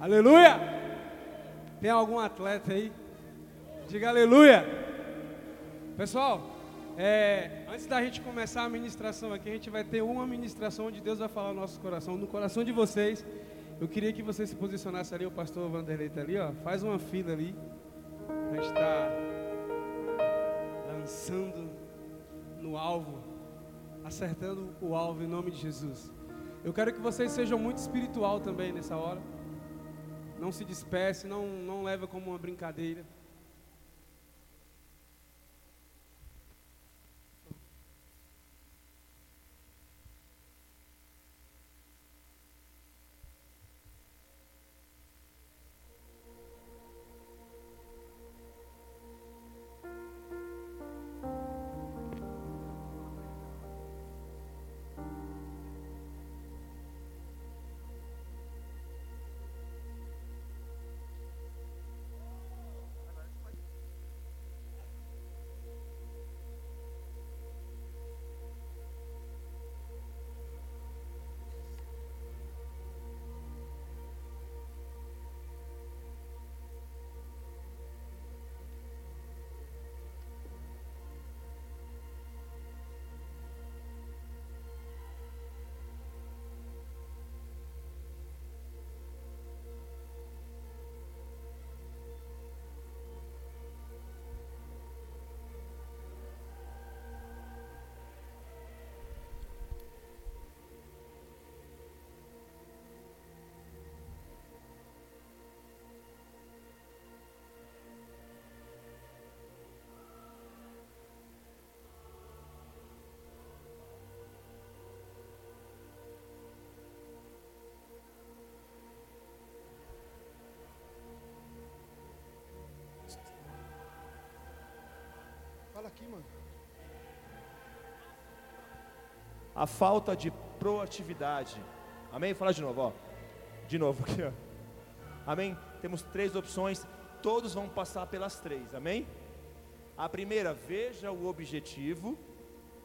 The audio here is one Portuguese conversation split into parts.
Aleluia! Tem algum atleta aí? Diga aleluia! Pessoal, é, antes da gente começar a ministração aqui, a gente vai ter uma ministração onde Deus vai falar no nosso coração, no coração de vocês. Eu queria que você se posicionasse ali, o pastor Vanderlei está ali, ó. Faz uma fila ali. A gente está lançando no alvo, acertando o alvo em nome de Jesus. Eu quero que vocês sejam muito espiritual também nessa hora. Não se despece, não, não leva como uma brincadeira. Aqui, mano. A falta de proatividade. Amém? Fala de novo, ó. De novo aqui, ó. Amém? Temos três opções, todos vão passar pelas três, amém? A primeira, veja o objetivo,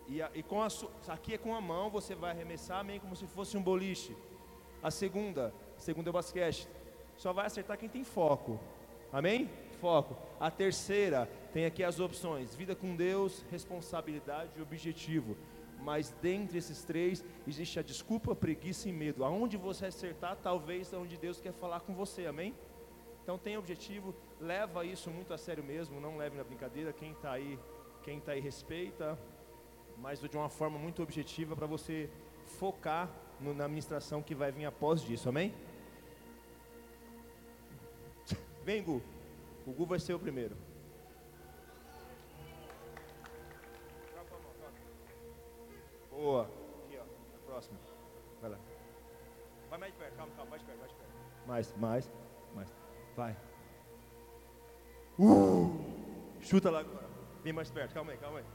e, a, e com a aqui é com a mão, você vai arremessar, amém? Como se fosse um boliche. A segunda, segunda é o basquete, só vai acertar quem tem foco, amém? Foco. A terceira, tem aqui as opções: vida com Deus, responsabilidade e objetivo. Mas dentre esses três existe a desculpa, preguiça e medo. Aonde você acertar, talvez é onde Deus quer falar com você, amém? Então tem objetivo, leva isso muito a sério mesmo, não leve na brincadeira. Quem está aí, quem tá aí respeita, mas de uma forma muito objetiva para você focar no, na administração que vai vir após disso, amém? Vem, Gu. O Gu vai ser o primeiro. Boa. Aqui, ó. A próxima. Vai lá. Vai mais de perto, calma, calma, mais de perto, mais de perto. Mais, mais, mais. Vai. Uh! Chuta lá agora. Vem mais perto, calma aí, calma aí.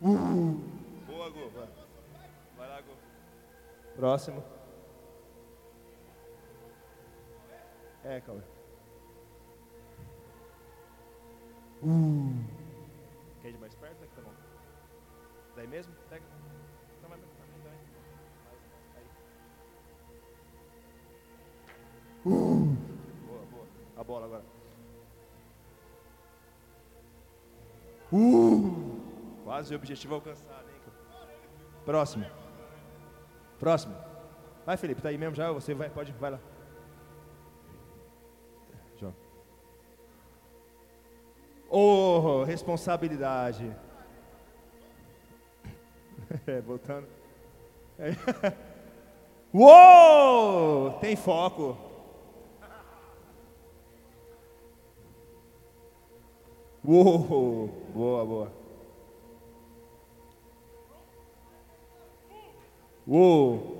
Uh! Boa, Gu. Vai. vai lá, Gu. Próximo. É, calma. Uh! Quer ir mais perto? Aqui tá bom. Daí mesmo? Pega. Então vai também. Aí. Uh! Boa, boa. A bola agora. Uh! Quase o objetivo alcançado, hein? Próximo. Próximo. Vai, Felipe, tá aí mesmo já? Você vai, pode, vai lá. Oh, responsabilidade. É, voltando. É. Uou! Tem foco. Uou! Boa, boa. Uou!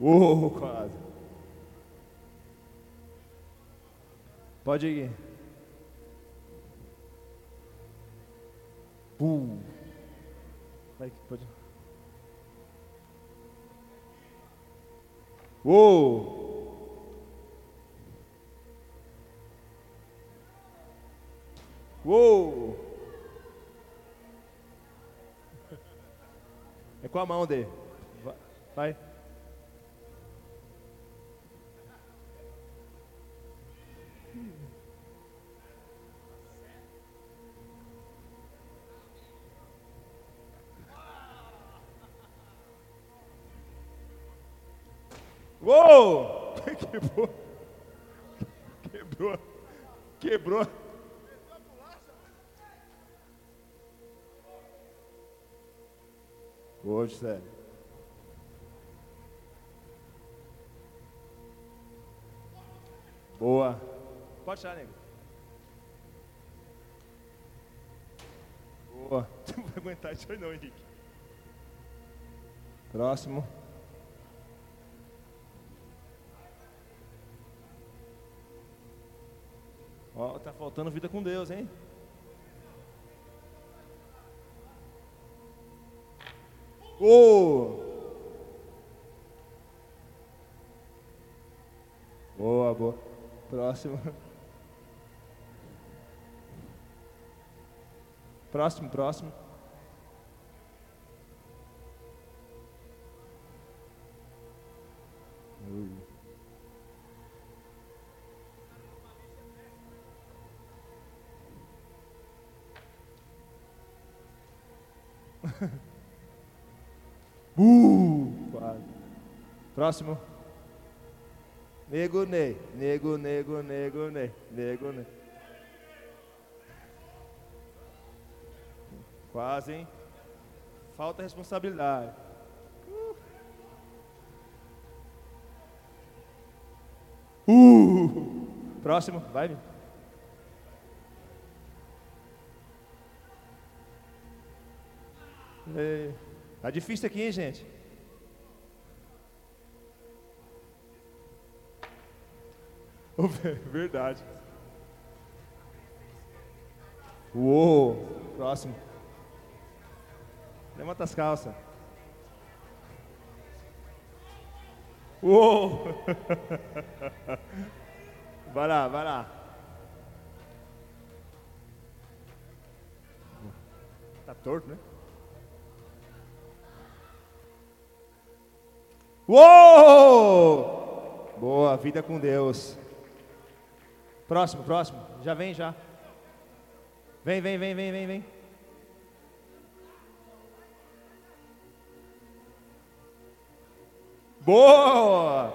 Uou, quase. Pode ir. Uh. Vai que pode. Uou! Uou! É com a mão dele. Vai. Uou! Quebrou. Quebrou. Quebrou. Hoje, sério. Boa. Pode tirar, nego. Boa. Você não vai aguentar isso aí não, Henrique. Próximo. Ó, tá faltando vida com Deus, hein? Oh! Boa, boa. Próximo. Próximo, próximo. Próximo. Nego Ney. Nego, nego, nego, Ney. Nego Ney. Quase, hein? Falta responsabilidade. Uh! uh. Próximo, vai. -me. Tá difícil aqui, hein, gente? Verdade. Uou! Próximo. Levanta as calças. Uou! Vai lá, vai lá. Tá torto, né? Uou! Boa, vida com Deus. Próximo, próximo. Já vem, já. Vem, vem, vem, vem, vem, vem. Boa!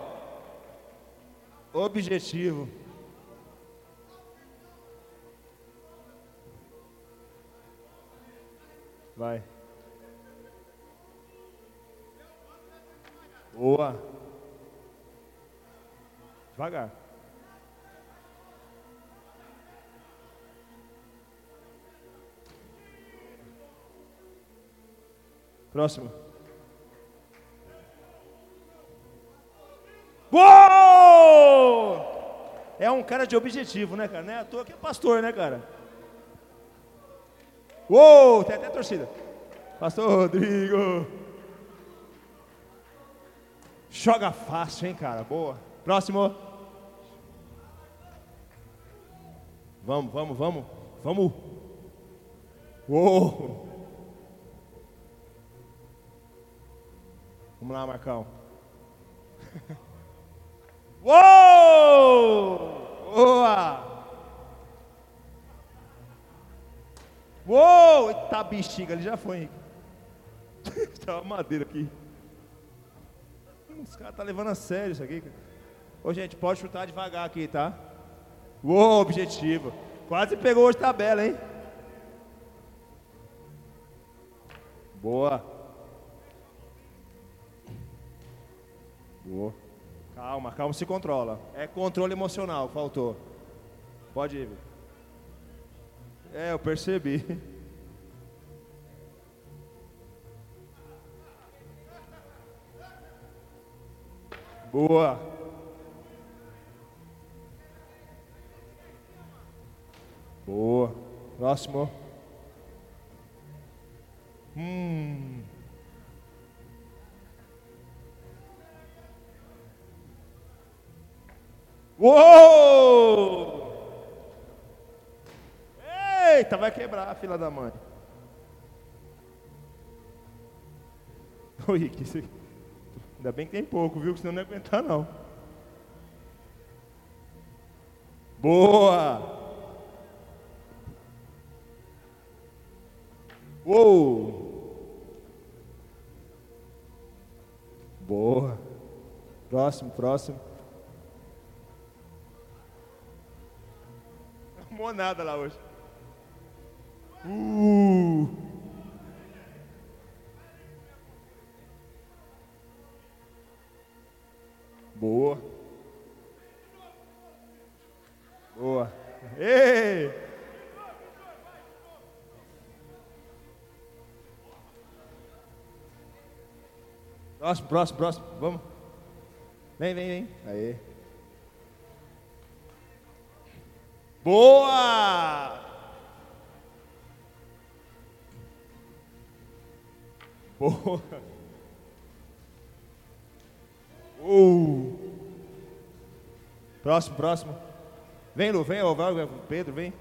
Objetivo. Vai. Boa. Devagar. Próximo. Gol! É um cara de objetivo, né, cara? Não é à toa que é pastor, né, cara? Uou! Tem até torcida. Pastor Rodrigo. Joga fácil, hein, cara? Boa. Próximo. Vamos, vamos, vamos. Vamos. Uou. Vamos lá, Marcão. Uou! Boa! Uou! Eita bexiga, ele já foi. Tem uma madeira aqui. Os caras tá levando a sério isso aqui. Ô, gente, pode chutar devagar aqui, tá? Uou, objetivo. Quase pegou hoje tabela, hein? Boa. Boa. Calma, calma, se controla. É controle emocional, faltou. Pode ir. É, eu percebi. Boa. Boa. Próximo. Hum. Uou! Eita, vai quebrar a fila da mãe. Rick, isso... ainda bem que tem pouco, viu? Que senão não ia aguentar, não. Boa! Uou! Boa. Próximo, próximo. Arrumou nada lá hoje. Uh! Boa. Boa. Ei! Próximo, próximo, próximo. Vamos. Vem, vem, vem. Aí. Boa! Boa. Uh. Próximo, próximo. Vem, Lu, vem, Pedro, vem.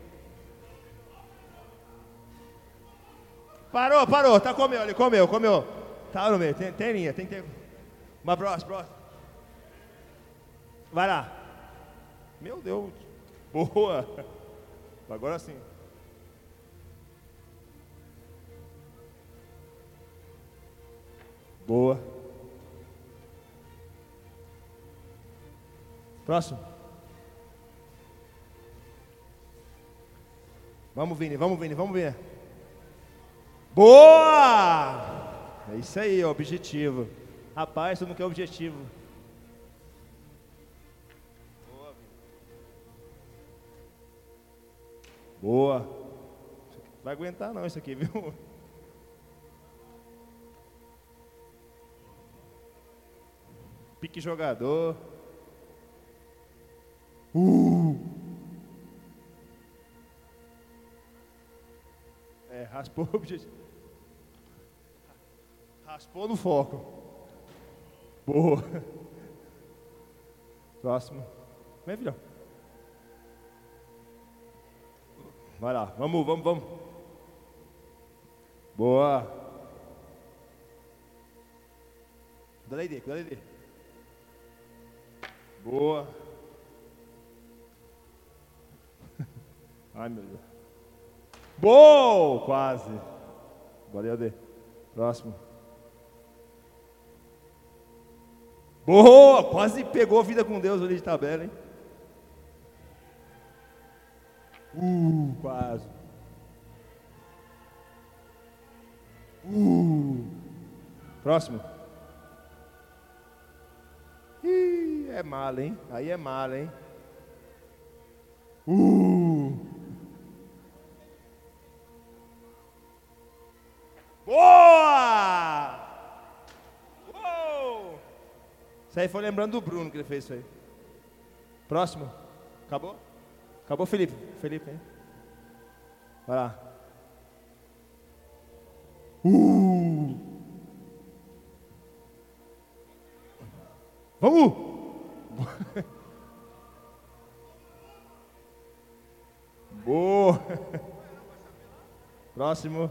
Parou, parou, tá comeu, ele comeu, comeu. Tá no meio, tem, tem linha, tem ter. Uma próxima, próxima. Vai lá. Meu Deus. Boa. Agora sim. Boa. Próximo. Vamos, Vini, vamos, Vini, vamos ver. Boa! É isso aí, o objetivo. Rapaz, tu não quer objetivo. Boa. Vai aguentar não isso aqui, viu? Pique jogador. Uh! É, raspou o objetivo. Raspou no foco. Boa. Próximo. Vem, filhão. Vai lá. Vamos, vamos, vamos. Boa. Cuida daí, cuida daí. Boa. Ai, meu Deus. Boa! Quase. Valeu, Dê. Próximo. Boa! Quase pegou vida com Deus ali de tabela, hein? Uh, quase. Uh. Próximo. Ih, é mala, hein? Aí é mala, hein? Uh. Boa! Isso aí foi lembrando do Bruno que ele fez isso aí. Próximo. Acabou? Acabou, Felipe. Felipe, hein? Vai lá. Uh! Vamos! Boa! Próximo.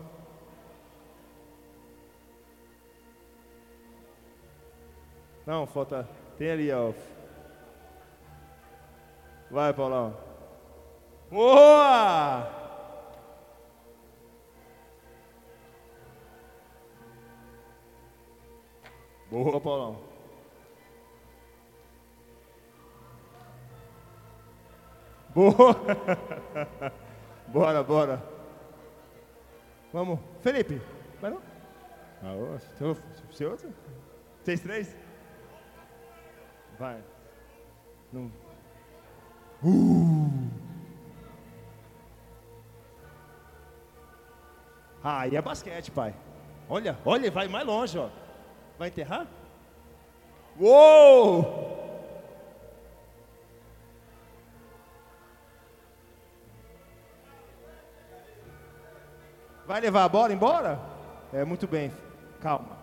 Não, falta. Tem ali, ó. Vai, Paulão. Boa! Boa, Paulão. Boa! bora, bora. Vamos. Felipe, vai não? Ah, você outro? Vocês três? Vai. Não. Uh. Aí é basquete, pai. Olha, olha, vai mais longe, ó. Vai enterrar? Uou! Vai levar a bola embora? É, muito bem. Calma.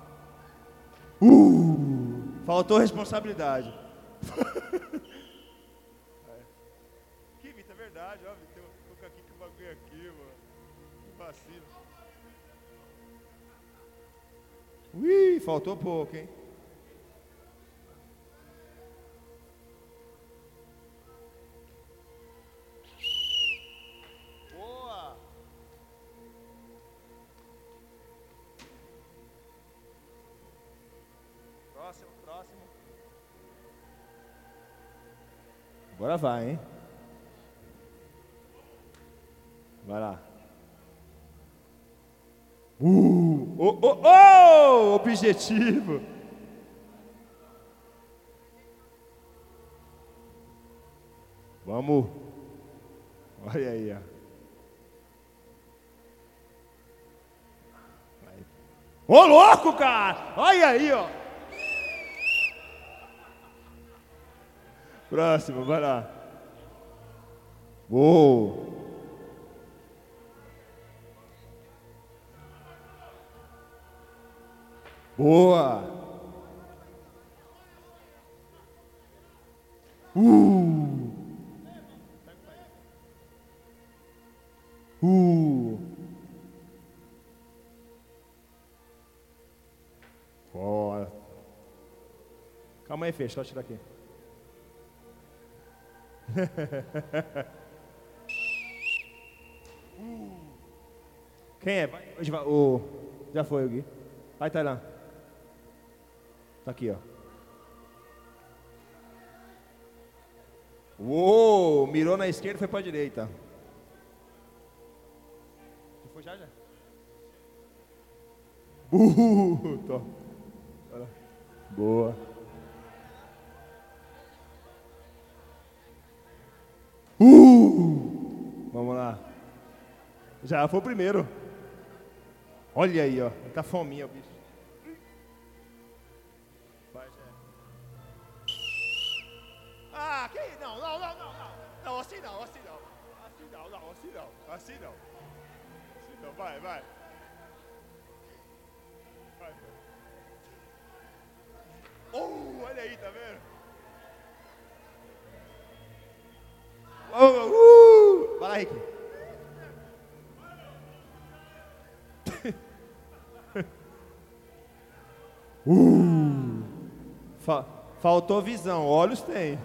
Uh, faltou responsabilidade. que Vitor, é verdade, ó, Vitor. Tô aqui com o bagulho aqui, mano. Que vacilo. Ui, faltou pouco, hein? Boa! Próximo, próximo. Agora vai, hein? Vai lá. Uh, oh, oh, oh, objetivo. Vamos. Olha aí, ó. Ô louco, cara! Olha aí, ó. Próximo, vai lá. Uou. Boa. Uh. Uh. Bora. Calma aí, fecha, só tirar aqui. Quem é? Vai, vai, o, já foi o Gui. Vai, Tailã. Tá aqui, ó. Uou, mirou na esquerda e foi para a direita. Já foi já, já? Uh, tô. Boa. Uh, vamos lá. Já foi o primeiro. Olha aí, ó. Tá fominha o bicho. Não, não, não, não, não. Não, assim não, assim não. Assim não, não, assim não. Assim não. Assim não, vai, vai. Vai. Oh, olha aí, tá vendo? Oh, uh! Vai lá, Rick. Uh, fa faltou visão, olhos tem.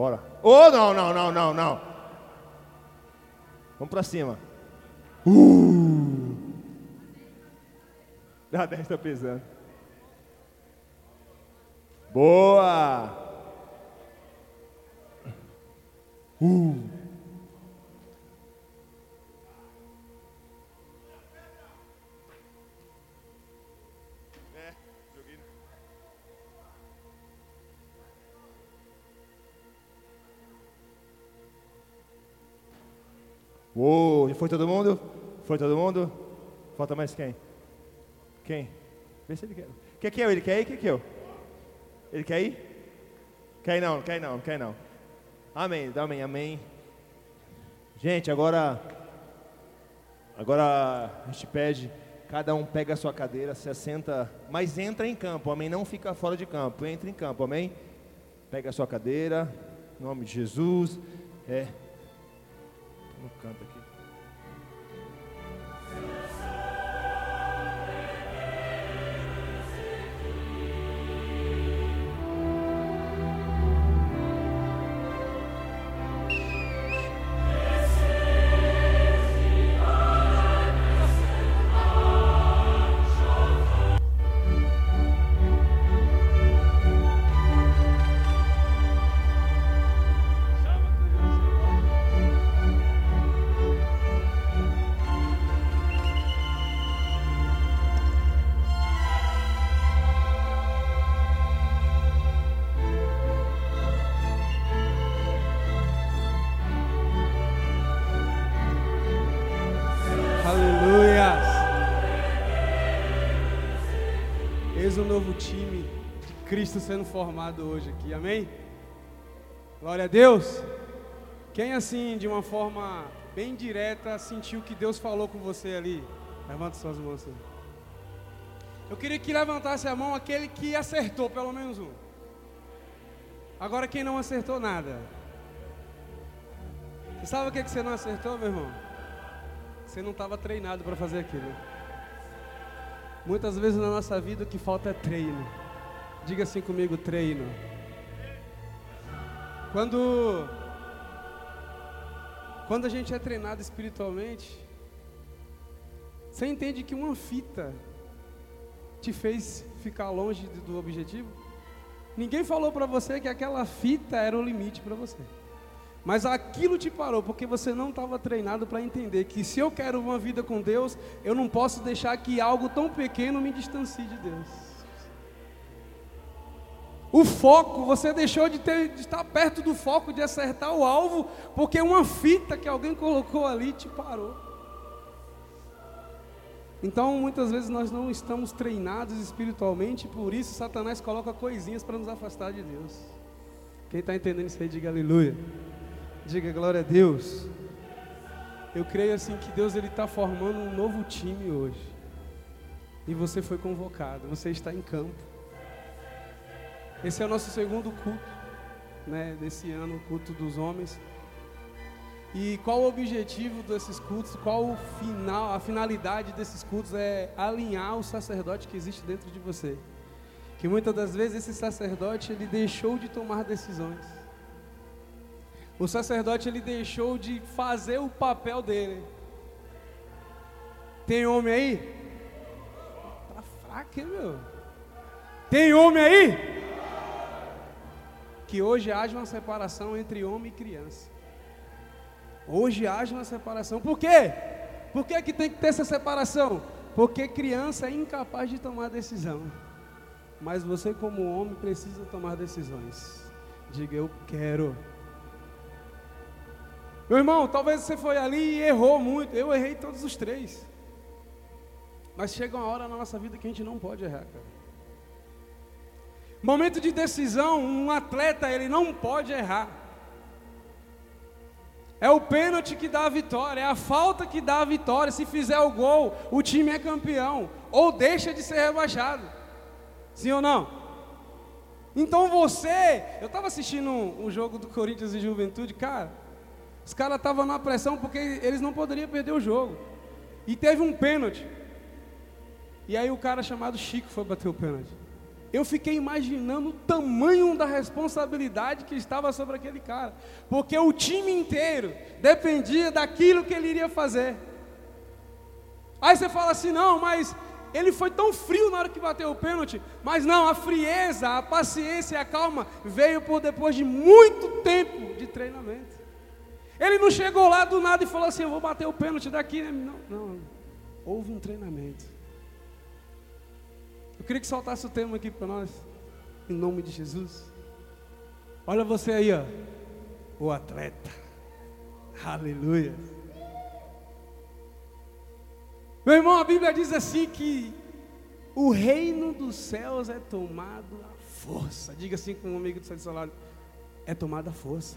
Bora. Oh, não, não, não, não, não. Vamos pra cima. Uh. A 10 tá pesando. Boa. Uh. Uou, foi todo mundo? Foi todo mundo? Falta mais quem? Quem? Vê se ele quer. Quer que eu? Ele quer ir? Quer que eu? Ele quer ir? Quer não, quer ir não, quer ir não. Amém, amém, amém. Gente, agora, agora a gente pede, cada um pega a sua cadeira, se assenta, mas entra em campo, amém? Não fica fora de campo, entra em campo, amém? Pega a sua cadeira, em nome de Jesus. É, no canto aqui. Cristo sendo formado hoje aqui, amém? Glória a Deus. Quem assim, de uma forma bem direta, sentiu que Deus falou com você ali? Levanta suas mãos. Assim. Eu queria que levantasse a mão aquele que acertou pelo menos um. Agora quem não acertou nada. Você sabe o que, que você não acertou, meu irmão? você não estava treinado para fazer aquilo. Muitas vezes na nossa vida o que falta é treino. Diga assim comigo, treino. Quando quando a gente é treinado espiritualmente, você entende que uma fita te fez ficar longe do objetivo? Ninguém falou para você que aquela fita era o limite para você. Mas aquilo te parou porque você não estava treinado para entender que se eu quero uma vida com Deus, eu não posso deixar que algo tão pequeno me distancie de Deus. O foco, você deixou de, ter, de estar perto do foco, de acertar o alvo, porque uma fita que alguém colocou ali te parou. Então, muitas vezes nós não estamos treinados espiritualmente, por isso Satanás coloca coisinhas para nos afastar de Deus. Quem está entendendo isso aí, diga aleluia. Diga glória a Deus. Eu creio assim que Deus ele está formando um novo time hoje. E você foi convocado, você está em campo. Esse é o nosso segundo culto, né, desse ano, o culto dos homens. E qual o objetivo desses cultos? Qual final, a finalidade desses cultos é alinhar o sacerdote que existe dentro de você. Que muitas das vezes esse sacerdote ele deixou de tomar decisões. O sacerdote ele deixou de fazer o papel dele. Tem homem aí? Tá fraco, hein, meu? Tem homem aí? Que hoje haja uma separação entre homem e criança. Hoje haja uma separação. Por quê? Por que, que tem que ter essa separação? Porque criança é incapaz de tomar decisão. Mas você, como homem, precisa tomar decisões. Diga, eu quero. Meu irmão, talvez você foi ali e errou muito. Eu errei todos os três. Mas chega uma hora na nossa vida que a gente não pode errar, cara. Momento de decisão, um atleta ele não pode errar. É o pênalti que dá a vitória, é a falta que dá a vitória. Se fizer o gol, o time é campeão ou deixa de ser rebaixado. Sim ou não? Então você, eu estava assistindo um, um jogo do Corinthians e Juventude, cara. Os caras estavam na pressão porque eles não poderiam perder o jogo. E teve um pênalti. E aí o cara chamado Chico foi bater o pênalti. Eu fiquei imaginando o tamanho da responsabilidade que estava sobre aquele cara. Porque o time inteiro dependia daquilo que ele iria fazer. Aí você fala assim: não, mas ele foi tão frio na hora que bateu o pênalti. Mas não, a frieza, a paciência e a calma veio por depois de muito tempo de treinamento. Ele não chegou lá do nada e falou assim: Eu vou bater o pênalti daqui. Não, não. Houve um treinamento. Queria que soltasse o tema aqui para nós, em nome de Jesus. Olha você aí, ó, o atleta. Aleluia. Meu irmão, a Bíblia diz assim que o reino dos céus é tomado à força. Diga assim com um amigo do seu lado: é tomado à força.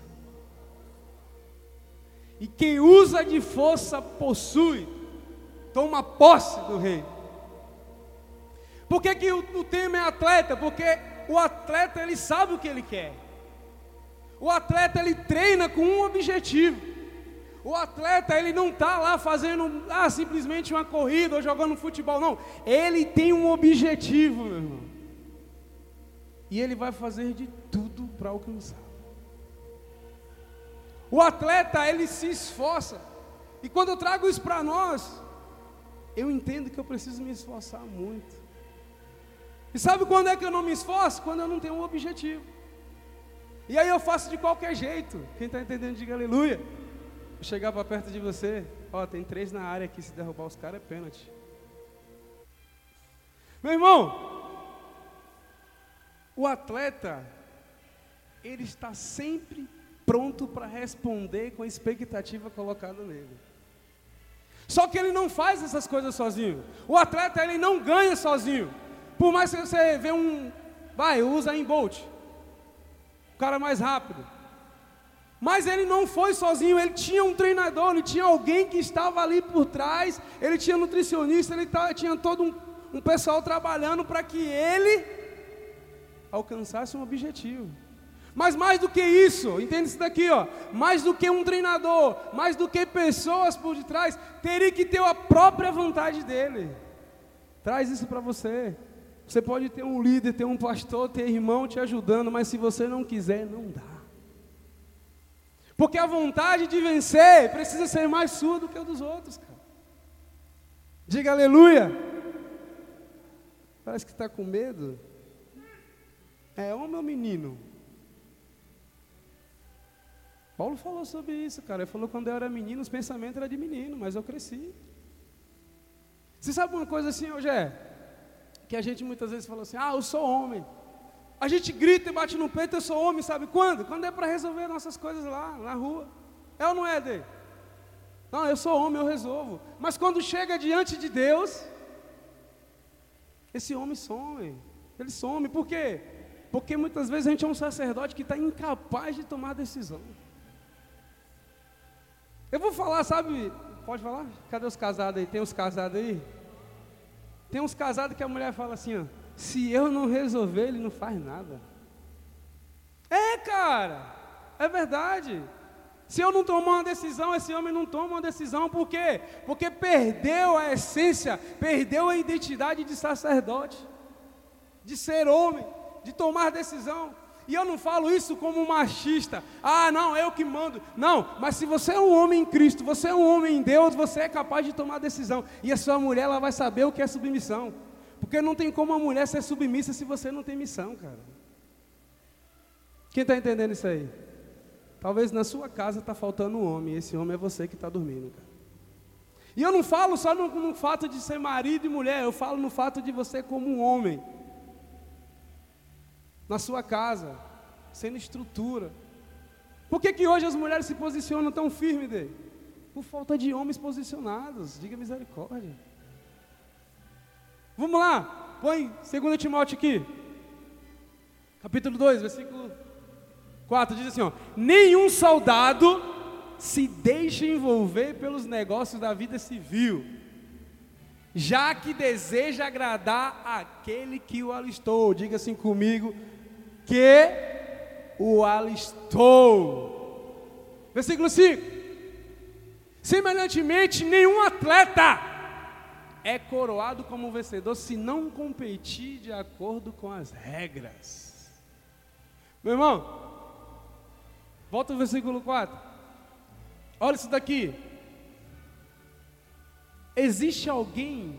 E quem usa de força possui, toma posse do rei. Por que, que o, o tema é atleta? Porque o atleta ele sabe o que ele quer. O atleta ele treina com um objetivo. O atleta ele não está lá fazendo ah, simplesmente uma corrida ou jogando futebol, não. Ele tem um objetivo, meu irmão. E ele vai fazer de tudo para alcançar. O atleta, ele se esforça. E quando eu trago isso para nós, eu entendo que eu preciso me esforçar muito. E sabe quando é que eu não me esforço? Quando eu não tenho um objetivo. E aí eu faço de qualquer jeito. Quem está entendendo, diga aleluia. Chegar para perto de você. Ó, tem três na área aqui. Se derrubar os caras é pênalti. Meu irmão, o atleta, ele está sempre pronto para responder com a expectativa colocada nele. Só que ele não faz essas coisas sozinho. O atleta ele não ganha sozinho. Por mais que você vê um, vai, usa em Bolt, o cara mais rápido. Mas ele não foi sozinho, ele tinha um treinador, ele tinha alguém que estava ali por trás, ele tinha nutricionista, ele tinha todo um, um pessoal trabalhando para que ele alcançasse um objetivo. Mas mais do que isso, entende isso daqui, ó, mais do que um treinador, mais do que pessoas por detrás, teria que ter a própria vontade dele. Traz isso para você. Você pode ter um líder, ter um pastor, ter irmão te ajudando, mas se você não quiser, não dá. Porque a vontade de vencer precisa ser mais sua do que a dos outros, cara. Diga aleluia. Parece que está com medo. É homem ou menino? Paulo falou sobre isso, cara. Ele falou quando eu era menino, os pensamentos eram de menino, mas eu cresci. Você sabe uma coisa assim, hoje? Que a gente muitas vezes fala assim: ah, eu sou homem. A gente grita e bate no peito, eu sou homem, sabe quando? Quando é para resolver nossas coisas lá, na rua. É ou não é, Dê? Não, eu sou homem, eu resolvo. Mas quando chega diante de Deus, esse homem some. Ele some. Por quê? Porque muitas vezes a gente é um sacerdote que está incapaz de tomar decisão. Eu vou falar, sabe? Pode falar? Cadê os casados aí? Tem os casados aí? Tem uns casados que a mulher fala assim, ó, se eu não resolver, ele não faz nada. É, cara, é verdade. Se eu não tomar uma decisão, esse homem não toma uma decisão, por quê? Porque perdeu a essência, perdeu a identidade de sacerdote, de ser homem, de tomar decisão. E eu não falo isso como machista. Ah, não, eu que mando. Não, mas se você é um homem em Cristo, você é um homem em Deus, você é capaz de tomar decisão. E a sua mulher, ela vai saber o que é submissão. Porque não tem como a mulher ser submissa se você não tem missão, cara. Quem está entendendo isso aí? Talvez na sua casa está faltando um homem, esse homem é você que está dormindo, cara. E eu não falo só no, no fato de ser marido e mulher, eu falo no fato de você como um homem na sua casa, sendo estrutura. Por que, que hoje as mulheres se posicionam tão firme? Por falta de homens posicionados, diga misericórdia. Vamos lá, põe 2 Timóteo aqui, capítulo 2, versículo 4, diz assim: ó, nenhum soldado se deixa envolver pelos negócios da vida civil, já que deseja agradar aquele que o alistou. Diga assim comigo, que o alistou. Versículo 5. Semelhantemente, nenhum atleta é coroado como vencedor se não competir de acordo com as regras. Meu irmão, volta ao versículo 4. Olha isso daqui. Existe alguém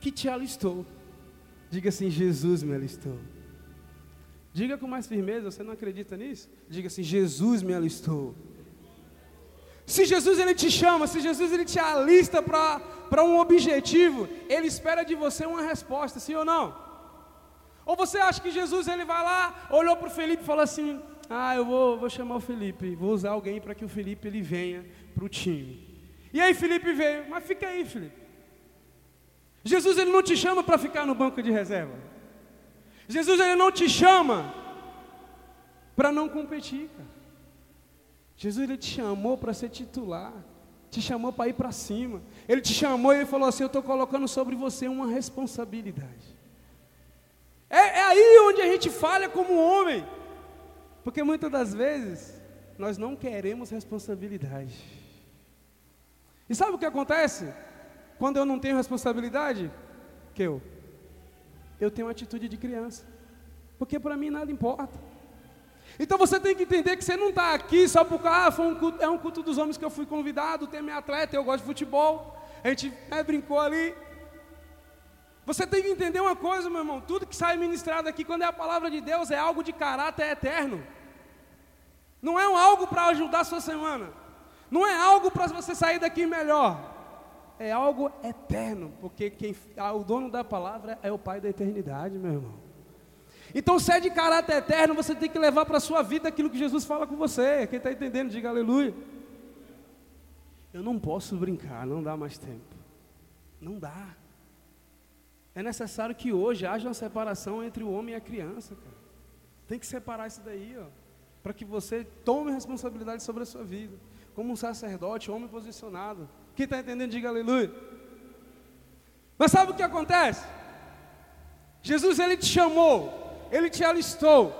que te alistou. Diga assim: Jesus me alistou. Diga com mais firmeza, você não acredita nisso? Diga assim: Jesus me alistou. Se Jesus ele te chama, se Jesus ele te alista para um objetivo, ele espera de você uma resposta, sim ou não? Ou você acha que Jesus ele vai lá, olhou para o Felipe e falou assim: Ah, eu vou, vou chamar o Felipe, vou usar alguém para que o Felipe ele venha para o time. E aí Felipe veio, mas fica aí, Felipe. Jesus ele não te chama para ficar no banco de reserva. Jesus ele não te chama para não competir, cara. Jesus ele te chamou para ser titular, te chamou para ir para cima. Ele te chamou e ele falou assim: Eu estou colocando sobre você uma responsabilidade. É, é aí onde a gente falha como homem, porque muitas das vezes nós não queremos responsabilidade. E sabe o que acontece quando eu não tenho responsabilidade? Que eu eu tenho uma atitude de criança. Porque para mim nada importa. Então você tem que entender que você não está aqui só porque ah, um é um culto dos homens que eu fui convidado, tem minha atleta, eu gosto de futebol. A gente né, brincou ali. Você tem que entender uma coisa, meu irmão: tudo que sai ministrado aqui, quando é a palavra de Deus, é algo de caráter eterno. Não é algo para ajudar a sua semana. Não é algo para você sair daqui melhor é algo eterno, porque quem, ah, o dono da palavra é o Pai da eternidade, meu irmão. Então, se é de caráter eterno, você tem que levar para a sua vida aquilo que Jesus fala com você. Quem está entendendo, diga aleluia. Eu não posso brincar, não dá mais tempo. Não dá. É necessário que hoje haja uma separação entre o homem e a criança, cara. Tem que separar isso daí, ó, para que você tome responsabilidade sobre a sua vida, como um sacerdote, homem posicionado. Quem está entendendo, diga aleluia. Mas sabe o que acontece? Jesus ele te chamou, ele te alistou.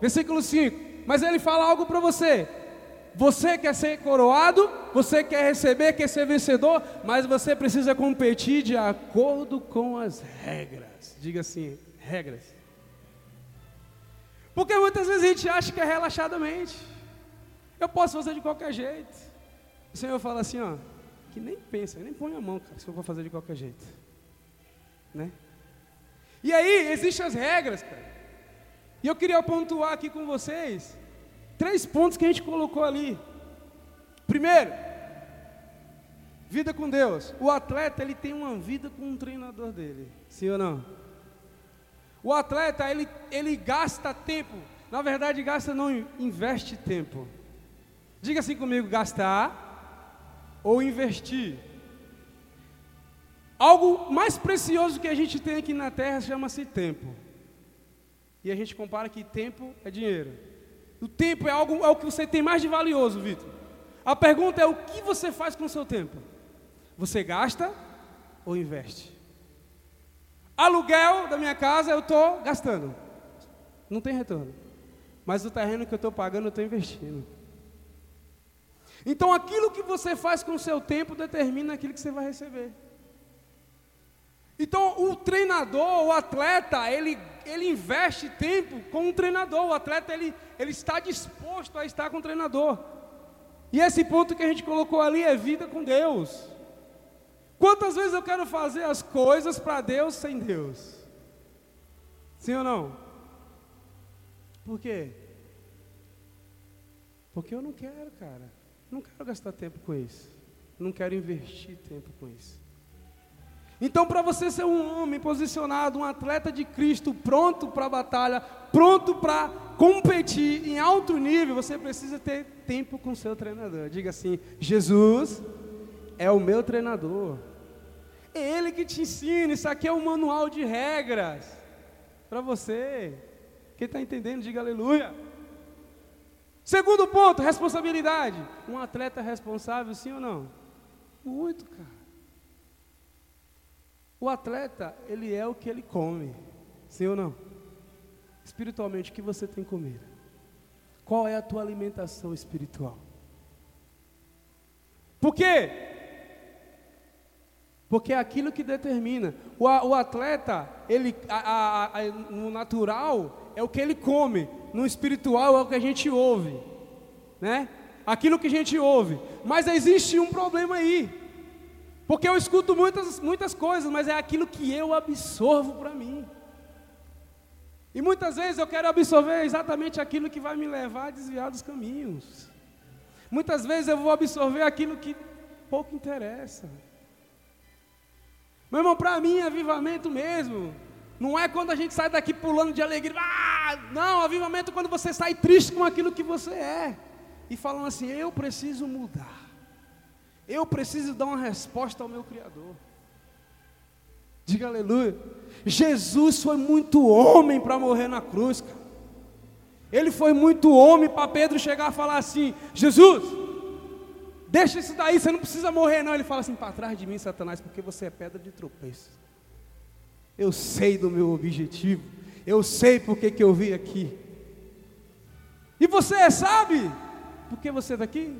Versículo 5: mas ele fala algo para você. Você quer ser coroado, você quer receber, quer ser vencedor, mas você precisa competir de acordo com as regras. Diga assim, regras. Porque muitas vezes a gente acha que é relaxadamente. Eu posso fazer de qualquer jeito. O Senhor fala assim, ó, que nem pensa, nem põe a mão, cara, se eu for fazer de qualquer jeito. Né? E aí, existem as regras, cara. E eu queria pontuar aqui com vocês três pontos que a gente colocou ali. Primeiro, vida com Deus. O atleta, ele tem uma vida com um treinador dele. Sim ou não? O atleta, ele, ele gasta tempo. Na verdade, gasta não, investe tempo. Diga assim comigo, gastar ou investir. Algo mais precioso que a gente tem aqui na terra chama-se tempo. E a gente compara que tempo é dinheiro. O tempo é algo é o que você tem mais de valioso, Vitor. A pergunta é o que você faz com o seu tempo? Você gasta ou investe? Aluguel da minha casa eu estou gastando. Não tem retorno. Mas o terreno que eu estou pagando eu estou investindo. Então aquilo que você faz com o seu tempo determina aquilo que você vai receber. Então, o treinador, o atleta, ele, ele investe tempo com o treinador. O atleta, ele, ele está disposto a estar com o treinador. E esse ponto que a gente colocou ali é vida com Deus. Quantas vezes eu quero fazer as coisas para Deus sem Deus? Sim ou não? Por quê? Porque eu não quero, cara. Não quero gastar tempo com isso. Não quero investir tempo com isso. Então, para você ser um homem posicionado, um atleta de Cristo, pronto para a batalha, pronto para competir em alto nível, você precisa ter tempo com seu treinador. Diga assim: Jesus é o meu treinador. É Ele que te ensina. Isso aqui é um manual de regras para você. Quem está entendendo, diga aleluia. Segundo ponto, responsabilidade. Um atleta responsável, sim ou não? Muito, cara. O atleta, ele é o que ele come. Sim ou não? Espiritualmente, o que você tem comido? Qual é a tua alimentação espiritual? Por quê? Porque é aquilo que determina. O, o atleta, ele, a, a, a, no natural, é o que ele come. No espiritual, é o que a gente ouve. Né? Aquilo que a gente ouve. Mas existe um problema aí. Porque eu escuto muitas, muitas coisas, mas é aquilo que eu absorvo para mim. E muitas vezes eu quero absorver exatamente aquilo que vai me levar a desviar dos caminhos. Muitas vezes eu vou absorver aquilo que pouco interessa. Meu irmão, para mim, avivamento mesmo. Não é quando a gente sai daqui pulando de alegria. Ah, não, avivamento é quando você sai triste com aquilo que você é. E falando assim, eu preciso mudar. Eu preciso dar uma resposta ao meu Criador. Diga aleluia. Jesus foi muito homem para morrer na cruz, cara. Ele foi muito homem para Pedro chegar a falar assim: Jesus, deixa isso daí, você não precisa morrer, não. Ele fala assim: para trás de mim, Satanás, porque você é pedra de tropeço. Eu sei do meu objetivo, eu sei porque que eu vim aqui. E você sabe por que você está aqui?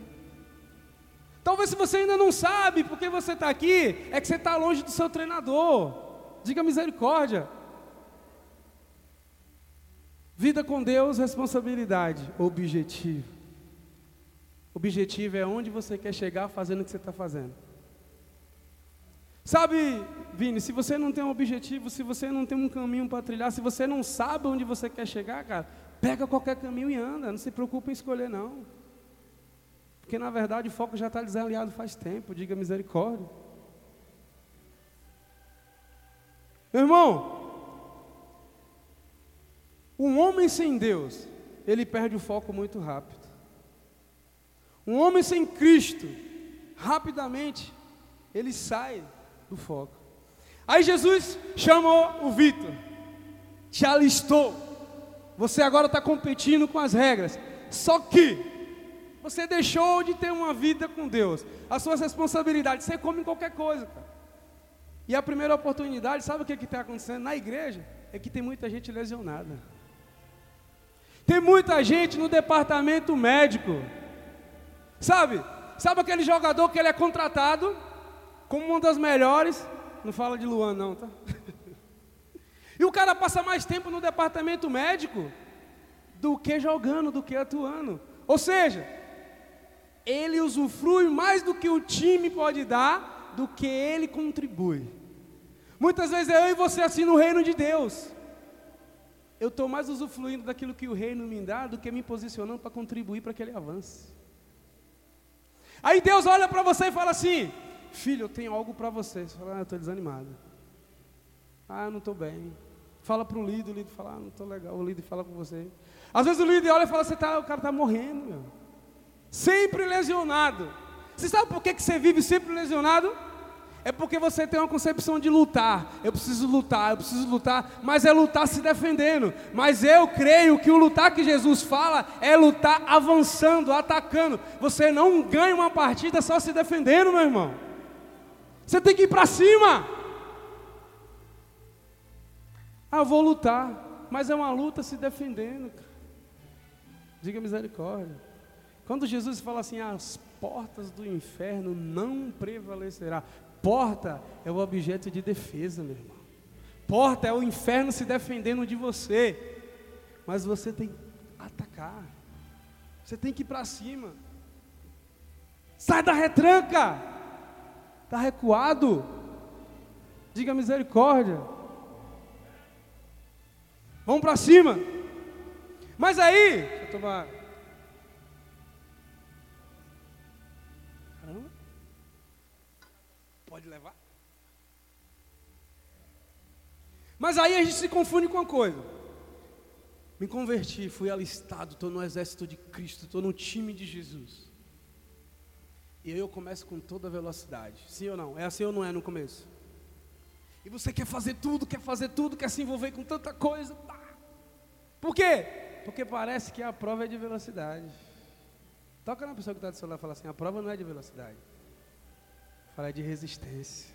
Talvez se você ainda não sabe porque você está aqui, é que você está longe do seu treinador. Diga misericórdia. Vida com Deus, responsabilidade, objetivo. Objetivo é onde você quer chegar fazendo o que você está fazendo. Sabe, Vini, se você não tem um objetivo, se você não tem um caminho para trilhar, se você não sabe onde você quer chegar, cara, pega qualquer caminho e anda, não se preocupe em escolher não. Porque na verdade o foco já está desalinhado faz tempo, diga misericórdia. Meu irmão, um homem sem Deus, ele perde o foco muito rápido. Um homem sem Cristo, rapidamente, ele sai do foco. Aí Jesus chamou o Vitor, te alistou. Você agora está competindo com as regras. Só que você deixou de ter uma vida com Deus. As suas responsabilidades, você come qualquer coisa, cara. E a primeira oportunidade, sabe o que está acontecendo na igreja? É que tem muita gente lesionada. Tem muita gente no departamento médico. Sabe? Sabe aquele jogador que ele é contratado como uma das melhores? Não fala de Luan não, tá? e o cara passa mais tempo no departamento médico do que jogando, do que atuando. Ou seja, ele usufrui mais do que o time pode dar, do que ele contribui. Muitas vezes é eu e você assim no reino de Deus. Eu estou mais usufruindo daquilo que o reino me dá do que me posicionando para contribuir para que ele avance. Aí Deus olha para você e fala assim: Filho, eu tenho algo para você. Você fala, ah, eu estou desanimado. Ah, não estou bem. Fala para o líder, o líder fala, ah, não estou legal. O líder fala com você. Às vezes o líder olha e fala, você tá, o cara está morrendo, meu. Sempre lesionado. Você sabe por que, que você vive sempre lesionado? É porque você tem uma concepção de lutar. Eu preciso lutar, eu preciso lutar, mas é lutar se defendendo. Mas eu creio que o lutar que Jesus fala é lutar avançando, atacando. Você não ganha uma partida só se defendendo, meu irmão. Você tem que ir para cima. Ah, eu vou lutar, mas é uma luta se defendendo. Diga misericórdia. Quando Jesus fala assim, as portas do inferno não prevalecerá. Porta é o objeto de defesa, meu irmão. Porta é o inferno se defendendo de você. Mas você tem que atacar. Você tem que ir para cima. Sai da retranca. Está recuado. Diga misericórdia. Vamos para cima. Mas aí, deixa eu tomar. Caramba. Pode levar? Mas aí a gente se confunde com uma coisa. Me converti, fui alistado, estou no exército de Cristo, estou no time de Jesus. E eu começo com toda velocidade. Sim ou não? É assim ou não é no começo? E você quer fazer tudo, quer fazer tudo, quer se envolver com tanta coisa. Por quê? Porque parece que a prova é de velocidade. Toca na pessoa que está do celular e fala assim: a prova não é de velocidade. Fala é de resistência.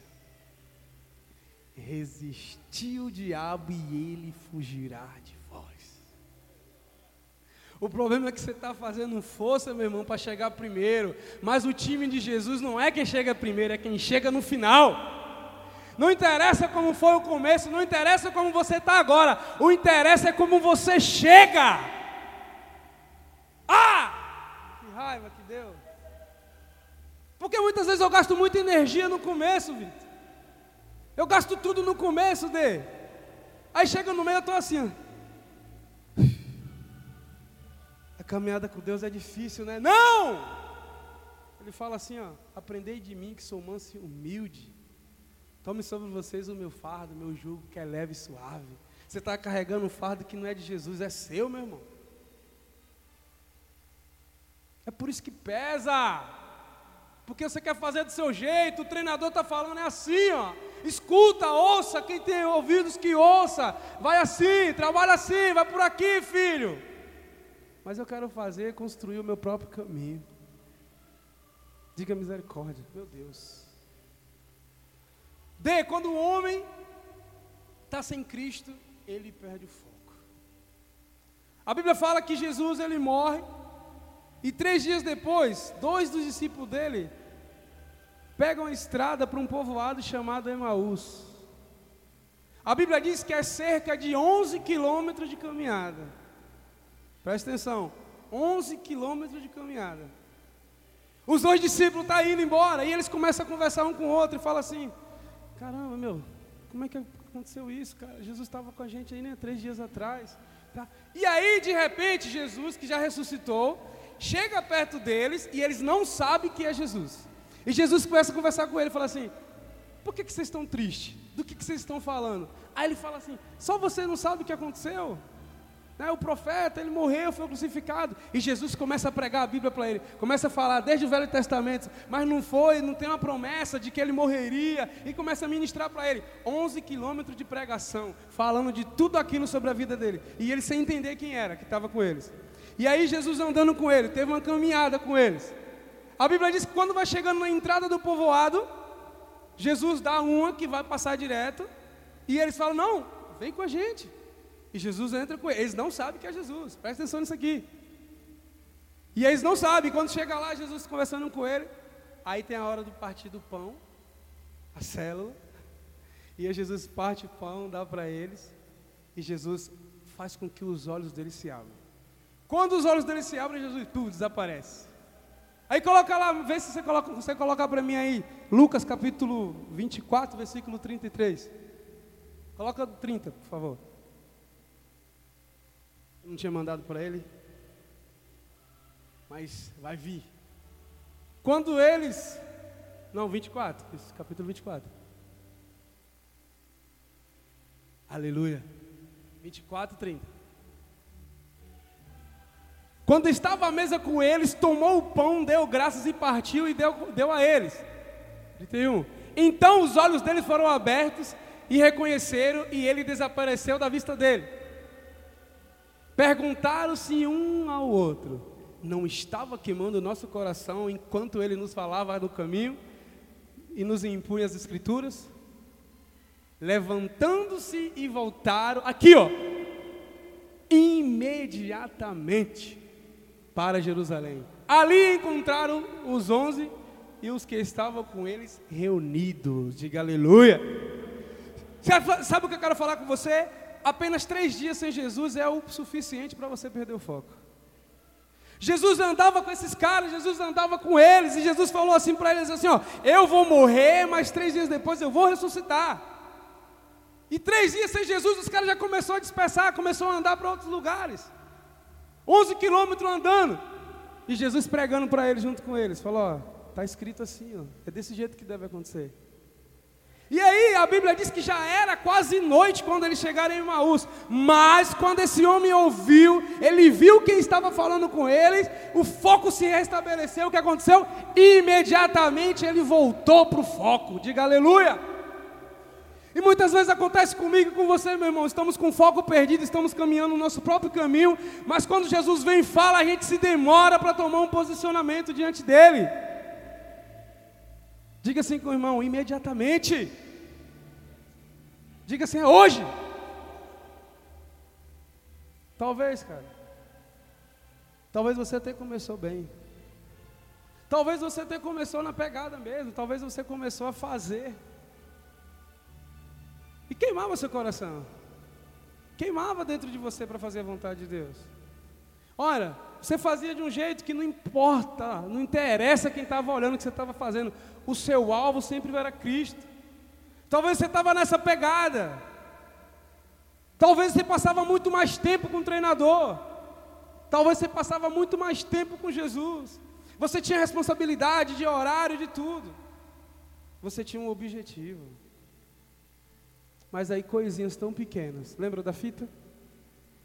Resistir o diabo e ele fugirá de. O problema é que você está fazendo força, meu irmão, para chegar primeiro. Mas o time de Jesus não é quem chega primeiro, é quem chega no final. Não interessa como foi o começo, não interessa como você está agora, o interessa é como você chega. Ah! Que raiva que deu. Porque muitas vezes eu gasto muita energia no começo, Vitor. Eu gasto tudo no começo de. Aí chega no meio eu estou assim. A caminhada com Deus é difícil, né? Não! Ele fala assim, ó, aprendei de mim que sou manso e humilde. Tome sobre vocês o meu fardo, meu jugo que é leve e suave. Você está carregando um fardo que não é de Jesus, é seu, meu irmão. É por isso que pesa. Porque você quer fazer do seu jeito, o treinador está falando é assim, ó. Escuta, ouça, quem tem ouvidos que ouça. Vai assim, trabalha assim, vai por aqui, filho. Mas eu quero fazer, construir o meu próprio caminho. Diga misericórdia, meu Deus. D, quando o homem está sem Cristo, ele perde o foco. A Bíblia fala que Jesus ele morre e três dias depois, dois dos discípulos dele pegam a estrada para um povoado chamado Emaús. A Bíblia diz que é cerca de 11 quilômetros de caminhada. Presta atenção, 11 quilômetros de caminhada. Os dois discípulos estão tá indo embora e eles começam a conversar um com o outro e falam assim: Caramba, meu, como é que aconteceu isso, cara? Jesus estava com a gente aí, né, três dias atrás. Tá? E aí, de repente, Jesus, que já ressuscitou, chega perto deles e eles não sabem que é Jesus. E Jesus começa a conversar com ele e fala assim: Por que, que vocês estão tristes? Do que, que vocês estão falando? Aí ele fala assim: Só você não sabe o que aconteceu? Né, o profeta, ele morreu, foi crucificado. E Jesus começa a pregar a Bíblia para ele. Começa a falar desde o Velho Testamento. Mas não foi, não tem uma promessa de que ele morreria. E começa a ministrar para ele. 11 quilômetros de pregação. Falando de tudo aquilo sobre a vida dele. E ele sem entender quem era que estava com eles. E aí Jesus andando com ele. Teve uma caminhada com eles. A Bíblia diz que quando vai chegando na entrada do povoado. Jesus dá uma que vai passar direto. E eles falam, não, vem com a gente. E Jesus entra com eles. Eles não sabem que é Jesus. Presta atenção nisso aqui. E eles não sabem. Quando chega lá, Jesus conversando com ele. Aí tem a hora do partir do pão, a célula. E Jesus parte o pão, dá para eles. E Jesus faz com que os olhos deles se abram. Quando os olhos deles se abrem, Jesus tudo desaparece. Aí coloca lá, vê se você coloca, você colocar para mim aí, Lucas capítulo 24, versículo 33. Coloca 30, por favor. Não tinha mandado para ele, mas vai vir. Quando eles, não, 24, capítulo 24. Aleluia. 24, 30. Quando estava à mesa com eles, tomou o pão, deu graças e partiu e deu, deu a eles. 31. Então os olhos deles foram abertos e reconheceram, e ele desapareceu da vista dele. Perguntaram-se um ao outro: Não estava queimando o nosso coração enquanto ele nos falava no caminho e nos impunha as Escrituras? Levantando-se e voltaram, aqui ó, imediatamente para Jerusalém. Ali encontraram os onze e os que estavam com eles reunidos. Diga aleluia. Sabe o que eu quero falar com você? Apenas três dias sem Jesus é o suficiente para você perder o foco. Jesus andava com esses caras, Jesus andava com eles, e Jesus falou assim para eles assim: ó, eu vou morrer, mas três dias depois eu vou ressuscitar. E três dias sem Jesus, os caras já começaram a dispersar, começaram a andar para outros lugares. 11 quilômetros andando. E Jesus pregando para eles junto com eles. Falou: Ó, está escrito assim, ó, é desse jeito que deve acontecer. E aí a Bíblia diz que já era quase noite quando eles chegaram em Maús. Mas quando esse homem ouviu, ele viu quem estava falando com eles, o foco se restabeleceu. O que aconteceu? Imediatamente ele voltou para o foco. Diga aleluia. E muitas vezes acontece comigo e com você, meu irmão. Estamos com foco perdido, estamos caminhando no nosso próprio caminho, mas quando Jesus vem e fala, a gente se demora para tomar um posicionamento diante dele. Diga assim com o irmão, imediatamente. Diga assim, é hoje. Talvez, cara. Talvez você até começou bem. Talvez você até começou na pegada mesmo. Talvez você começou a fazer. E queimava seu coração. Queimava dentro de você para fazer a vontade de Deus. Olha, você fazia de um jeito que não importa, não interessa quem estava olhando o que você estava fazendo. O seu alvo sempre era Cristo. Talvez você estava nessa pegada. Talvez você passava muito mais tempo com o treinador. Talvez você passava muito mais tempo com Jesus. Você tinha responsabilidade de horário, de tudo. Você tinha um objetivo. Mas aí coisinhas tão pequenas, lembra da fita?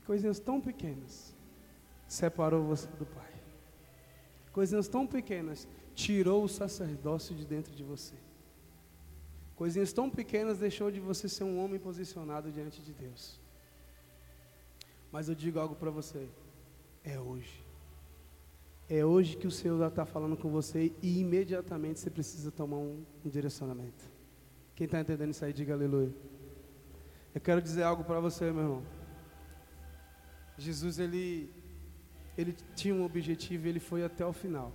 Coisinhas tão pequenas separou você do Pai. Coisinhas tão pequenas tirou o sacerdócio de dentro de você. Coisinhas tão pequenas deixou de você ser um homem posicionado diante de Deus. Mas eu digo algo para você: é hoje. É hoje que o Senhor está falando com você e imediatamente você precisa tomar um, um direcionamento. Quem está entendendo isso aí, diga aleluia. Eu quero dizer algo para você, meu irmão. Jesus, ele, ele tinha um objetivo e ele foi até o final.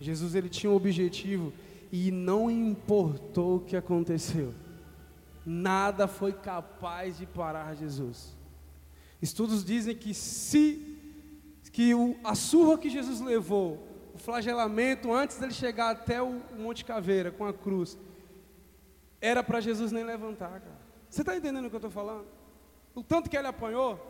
Jesus, ele tinha um objetivo e não importou o que aconteceu. Nada foi capaz de parar Jesus. Estudos dizem que se que o, a surra que Jesus levou, o flagelamento antes dele chegar até o Monte Caveira com a cruz, era para Jesus nem levantar, cara. Você está entendendo o que eu estou falando? O tanto que ele apanhou,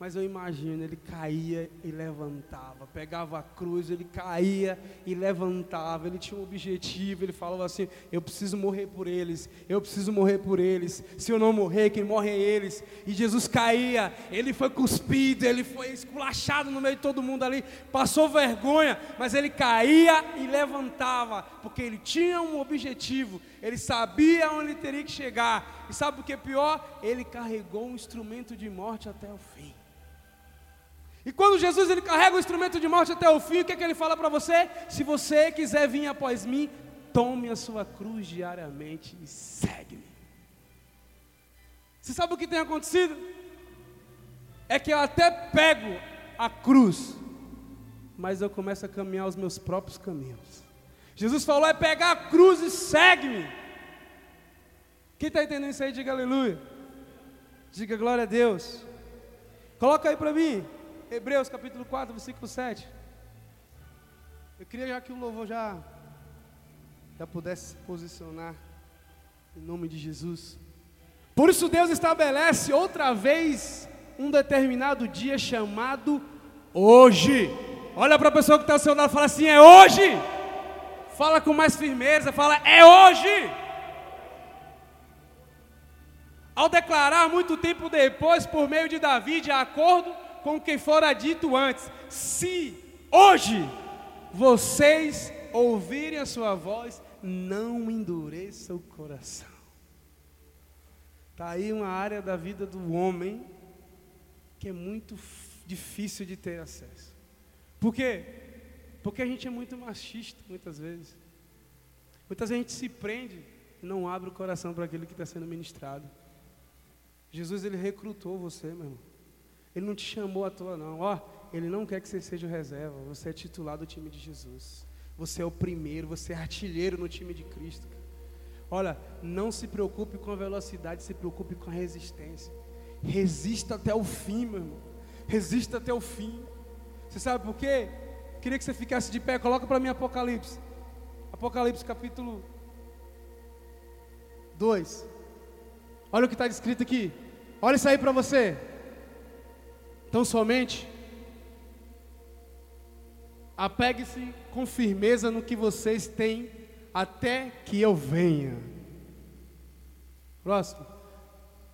mas eu imagino, ele caía e levantava, pegava a cruz, ele caía e levantava, ele tinha um objetivo, ele falava assim: eu preciso morrer por eles, eu preciso morrer por eles, se eu não morrer, quem morre é eles. E Jesus caía, ele foi cuspido, ele foi esculachado no meio de todo mundo ali, passou vergonha, mas ele caía e levantava, porque ele tinha um objetivo, ele sabia onde ele teria que chegar, e sabe o que é pior? Ele carregou um instrumento de morte até o fim. E quando Jesus ele carrega o instrumento de morte até o fim, o que, é que ele fala para você? Se você quiser vir após mim, tome a sua cruz diariamente e segue-me. Você sabe o que tem acontecido? É que eu até pego a cruz, mas eu começo a caminhar os meus próprios caminhos. Jesus falou: é pegar a cruz e segue-me. Quem está entendendo isso aí, diga aleluia. Diga glória a Deus. Coloca aí para mim, Hebreus capítulo 4, versículo 7. Eu queria já que o louvor já, já pudesse se posicionar em nome de Jesus. Por isso Deus estabelece outra vez um determinado dia chamado hoje. Olha para a pessoa que está ao seu lado e fala assim: é hoje. Fala com mais firmeza, fala: é hoje. Ao declarar muito tempo depois, por meio de Davi, de acordo com o que fora dito antes: se hoje vocês ouvirem a sua voz, não endureça o coração. Está aí uma área da vida do homem que é muito difícil de ter acesso. Por quê? Porque a gente é muito machista, muitas vezes. Muitas vezes a gente se prende e não abre o coração para aquilo que está sendo ministrado. Jesus, ele recrutou você, meu irmão. Ele não te chamou à toa, não. Ó, ele não quer que você seja reserva. Você é titular do time de Jesus. Você é o primeiro, você é artilheiro no time de Cristo. Olha, não se preocupe com a velocidade, se preocupe com a resistência. Resista até o fim, meu irmão. Resista até o fim. Você sabe por quê? Queria que você ficasse de pé. Coloca para mim Apocalipse. Apocalipse capítulo 2. Olha o que está escrito aqui. Olha isso aí para você. Então somente apegue-se com firmeza no que vocês têm até que eu venha. Próximo.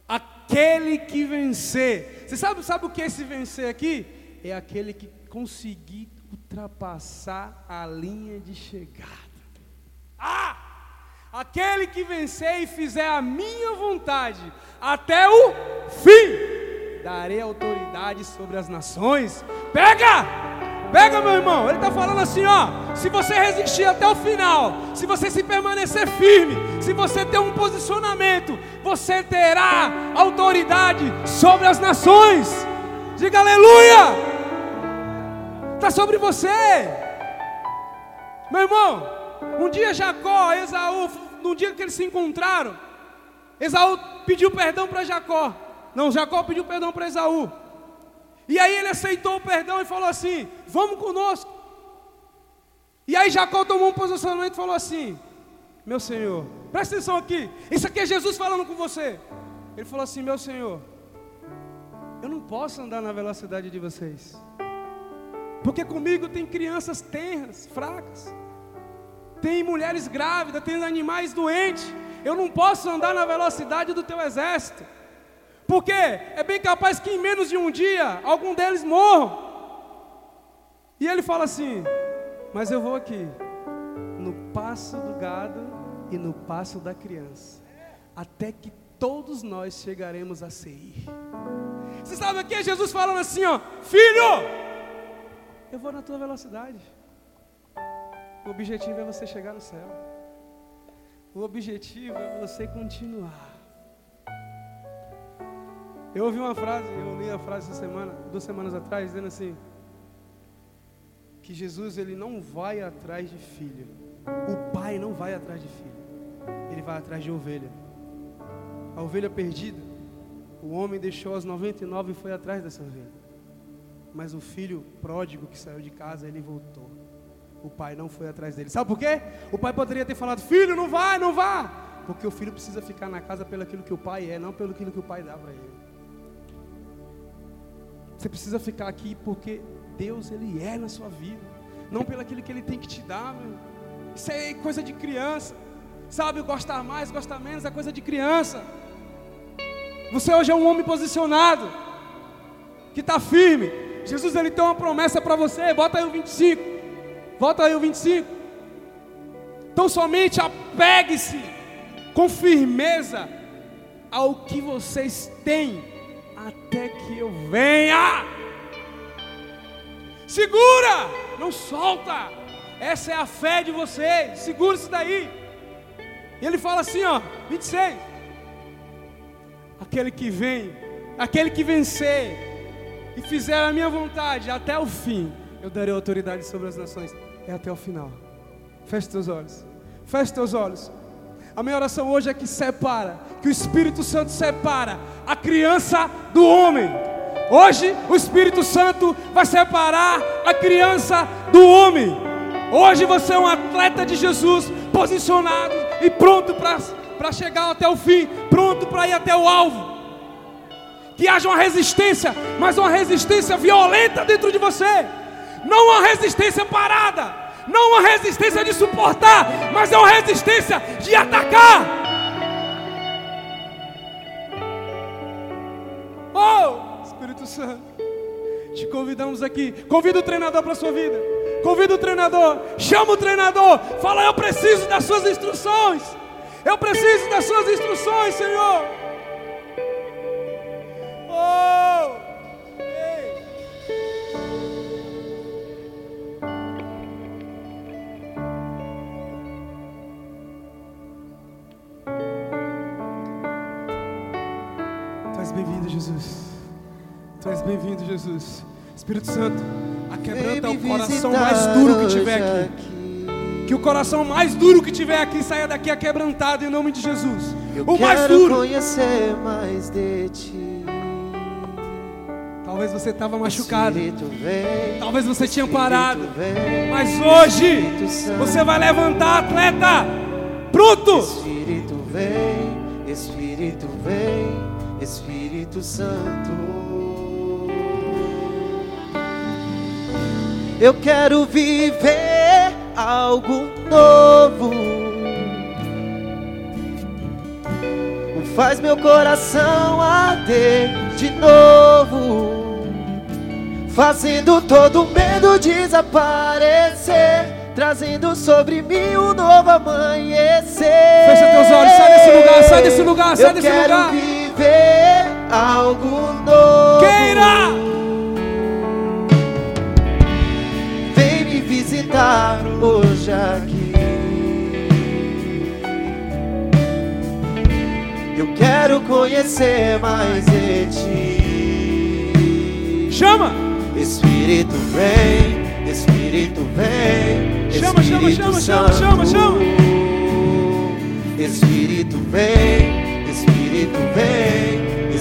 Aquele que vencer. Você sabe, sabe o que é esse vencer aqui? É aquele que conseguir ultrapassar a linha de chegada. Ah! Aquele que vencer e fizer a minha vontade até o fim, darei autoridade sobre as nações. Pega! Pega, meu irmão. Ele está falando assim: ó. Se você resistir até o final, se você se permanecer firme, se você ter um posicionamento, você terá autoridade sobre as nações. Diga aleluia. Está sobre você. Meu irmão, um dia Jacó, Esaú, num dia que eles se encontraram, Esaú pediu perdão para Jacó. Não, Jacó pediu perdão para Esaú. E aí ele aceitou o perdão e falou assim: Vamos conosco. E aí Jacó tomou um posicionamento e falou assim: Meu senhor, presta atenção aqui. Isso aqui é Jesus falando com você. Ele falou assim: Meu senhor, eu não posso andar na velocidade de vocês. Porque comigo tem crianças tenras, fracas. Tem mulheres grávidas, tem animais doentes. Eu não posso andar na velocidade do teu exército. Porque é bem capaz que em menos de um dia algum deles morram. E ele fala assim: Mas eu vou aqui, no passo do gado e no passo da criança, até que todos nós chegaremos a Seir. Você sabe aqui é Jesus falando assim: ó, Filho, eu vou na tua velocidade. O objetivo é você chegar no céu. O objetivo é você continuar. Eu ouvi uma frase, eu li a frase essa semana, duas semanas atrás, dizendo assim: que Jesus ele não vai atrás de filho. O pai não vai atrás de filho. Ele vai atrás de ovelha. A ovelha perdida. O homem deixou as 99 e foi atrás dessa ovelha. Mas o filho pródigo que saiu de casa, ele voltou. O pai não foi atrás dele. Sabe por quê? O pai poderia ter falado: Filho, não vai, não vá. Porque o filho precisa ficar na casa pelo aquilo que o pai é, não pelo aquilo que o pai dá para ele. Você precisa ficar aqui porque Deus ele é na sua vida, não pelo aquilo que ele tem que te dar, meu. Isso é coisa de criança. Sabe, gostar mais, gostar menos é coisa de criança. Você hoje é um homem posicionado, que está firme. Jesus ele tem uma promessa para você. Bota aí o 25. Bota aí o 25. Então somente apegue-se com firmeza ao que vocês têm até que eu venha. Segura, não solta. Essa é a fé de vocês. Segura isso daí. E ele fala assim, ó, 26. aquele que vem, aquele que vencer e fizer a minha vontade até o fim, eu darei autoridade sobre as nações. É até o final. Feche teus olhos. Feche teus olhos. A minha oração hoje é que separa, que o Espírito Santo separa a criança do homem. Hoje o Espírito Santo vai separar a criança do homem. Hoje você é um atleta de Jesus, posicionado e pronto para chegar até o fim, pronto para ir até o alvo. Que haja uma resistência, mas uma resistência violenta dentro de você, não uma resistência parada não uma resistência de suportar, mas é uma resistência de atacar. Oh, Espírito Santo, te convidamos aqui. Convida o treinador para a sua vida. Convida o treinador, chama o treinador, fala: Eu preciso das suas instruções. Eu preciso das suas instruções, Senhor. Oh! Jesus. Tu és bem-vindo, Jesus. Espírito Santo, aquebranta o coração mais duro que tiver aqui. Que o coração mais duro que tiver aqui saia daqui aquebrantado em nome de Jesus. Eu o mais duro. conhecer mais de ti. Talvez você estava machucado. Vem, Talvez você tinha parado. Vem, Mas hoje você vai levantar, atleta. Pronto. Espírito vem, Espírito vem. Espírito Santo. Eu quero viver algo novo. Faz meu coração arder de novo, fazendo todo medo desaparecer trazendo sobre mim um novo amanhecer. Fecha teus olhos, sai desse lugar, sai desse lugar, sai Eu desse quero lugar. viver algo novo. Queira! Vem me visitar hoje aqui. Eu quero conhecer mais de ti. Chama! Espírito vem, Espírito vem. Chama, chama, chama, chama, chama, chama. Espírito vem, Espírito vem,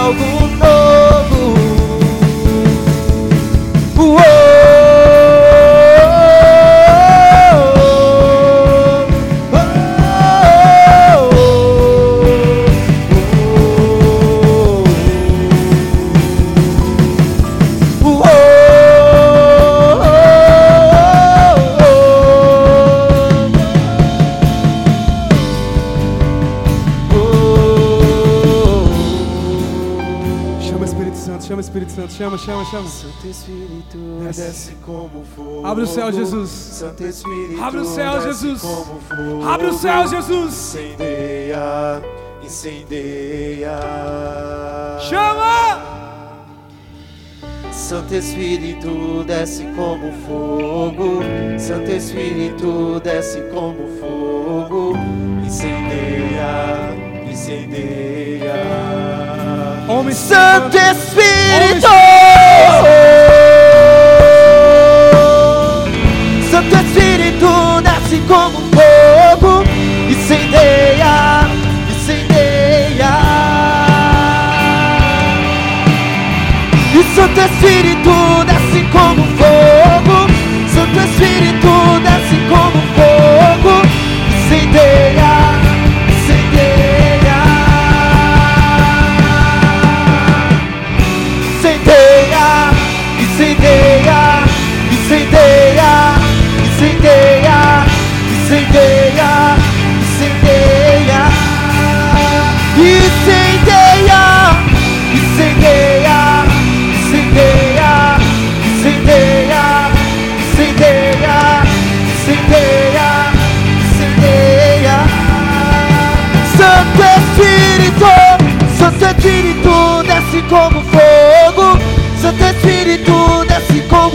小胡同 chama, chama, chama. Santo Espírito, desce, desce como fogo. Abre o céu, Jesus. Santo Espírito, abre o céu, Jesus. Como fogo. Abre o céu, Jesus. Incendeia, incendeia. Chama! Santo Espírito, desce como fogo. Santo Espírito, desce como fogo. Incendeia, incendeia. Homem Santo Espírito.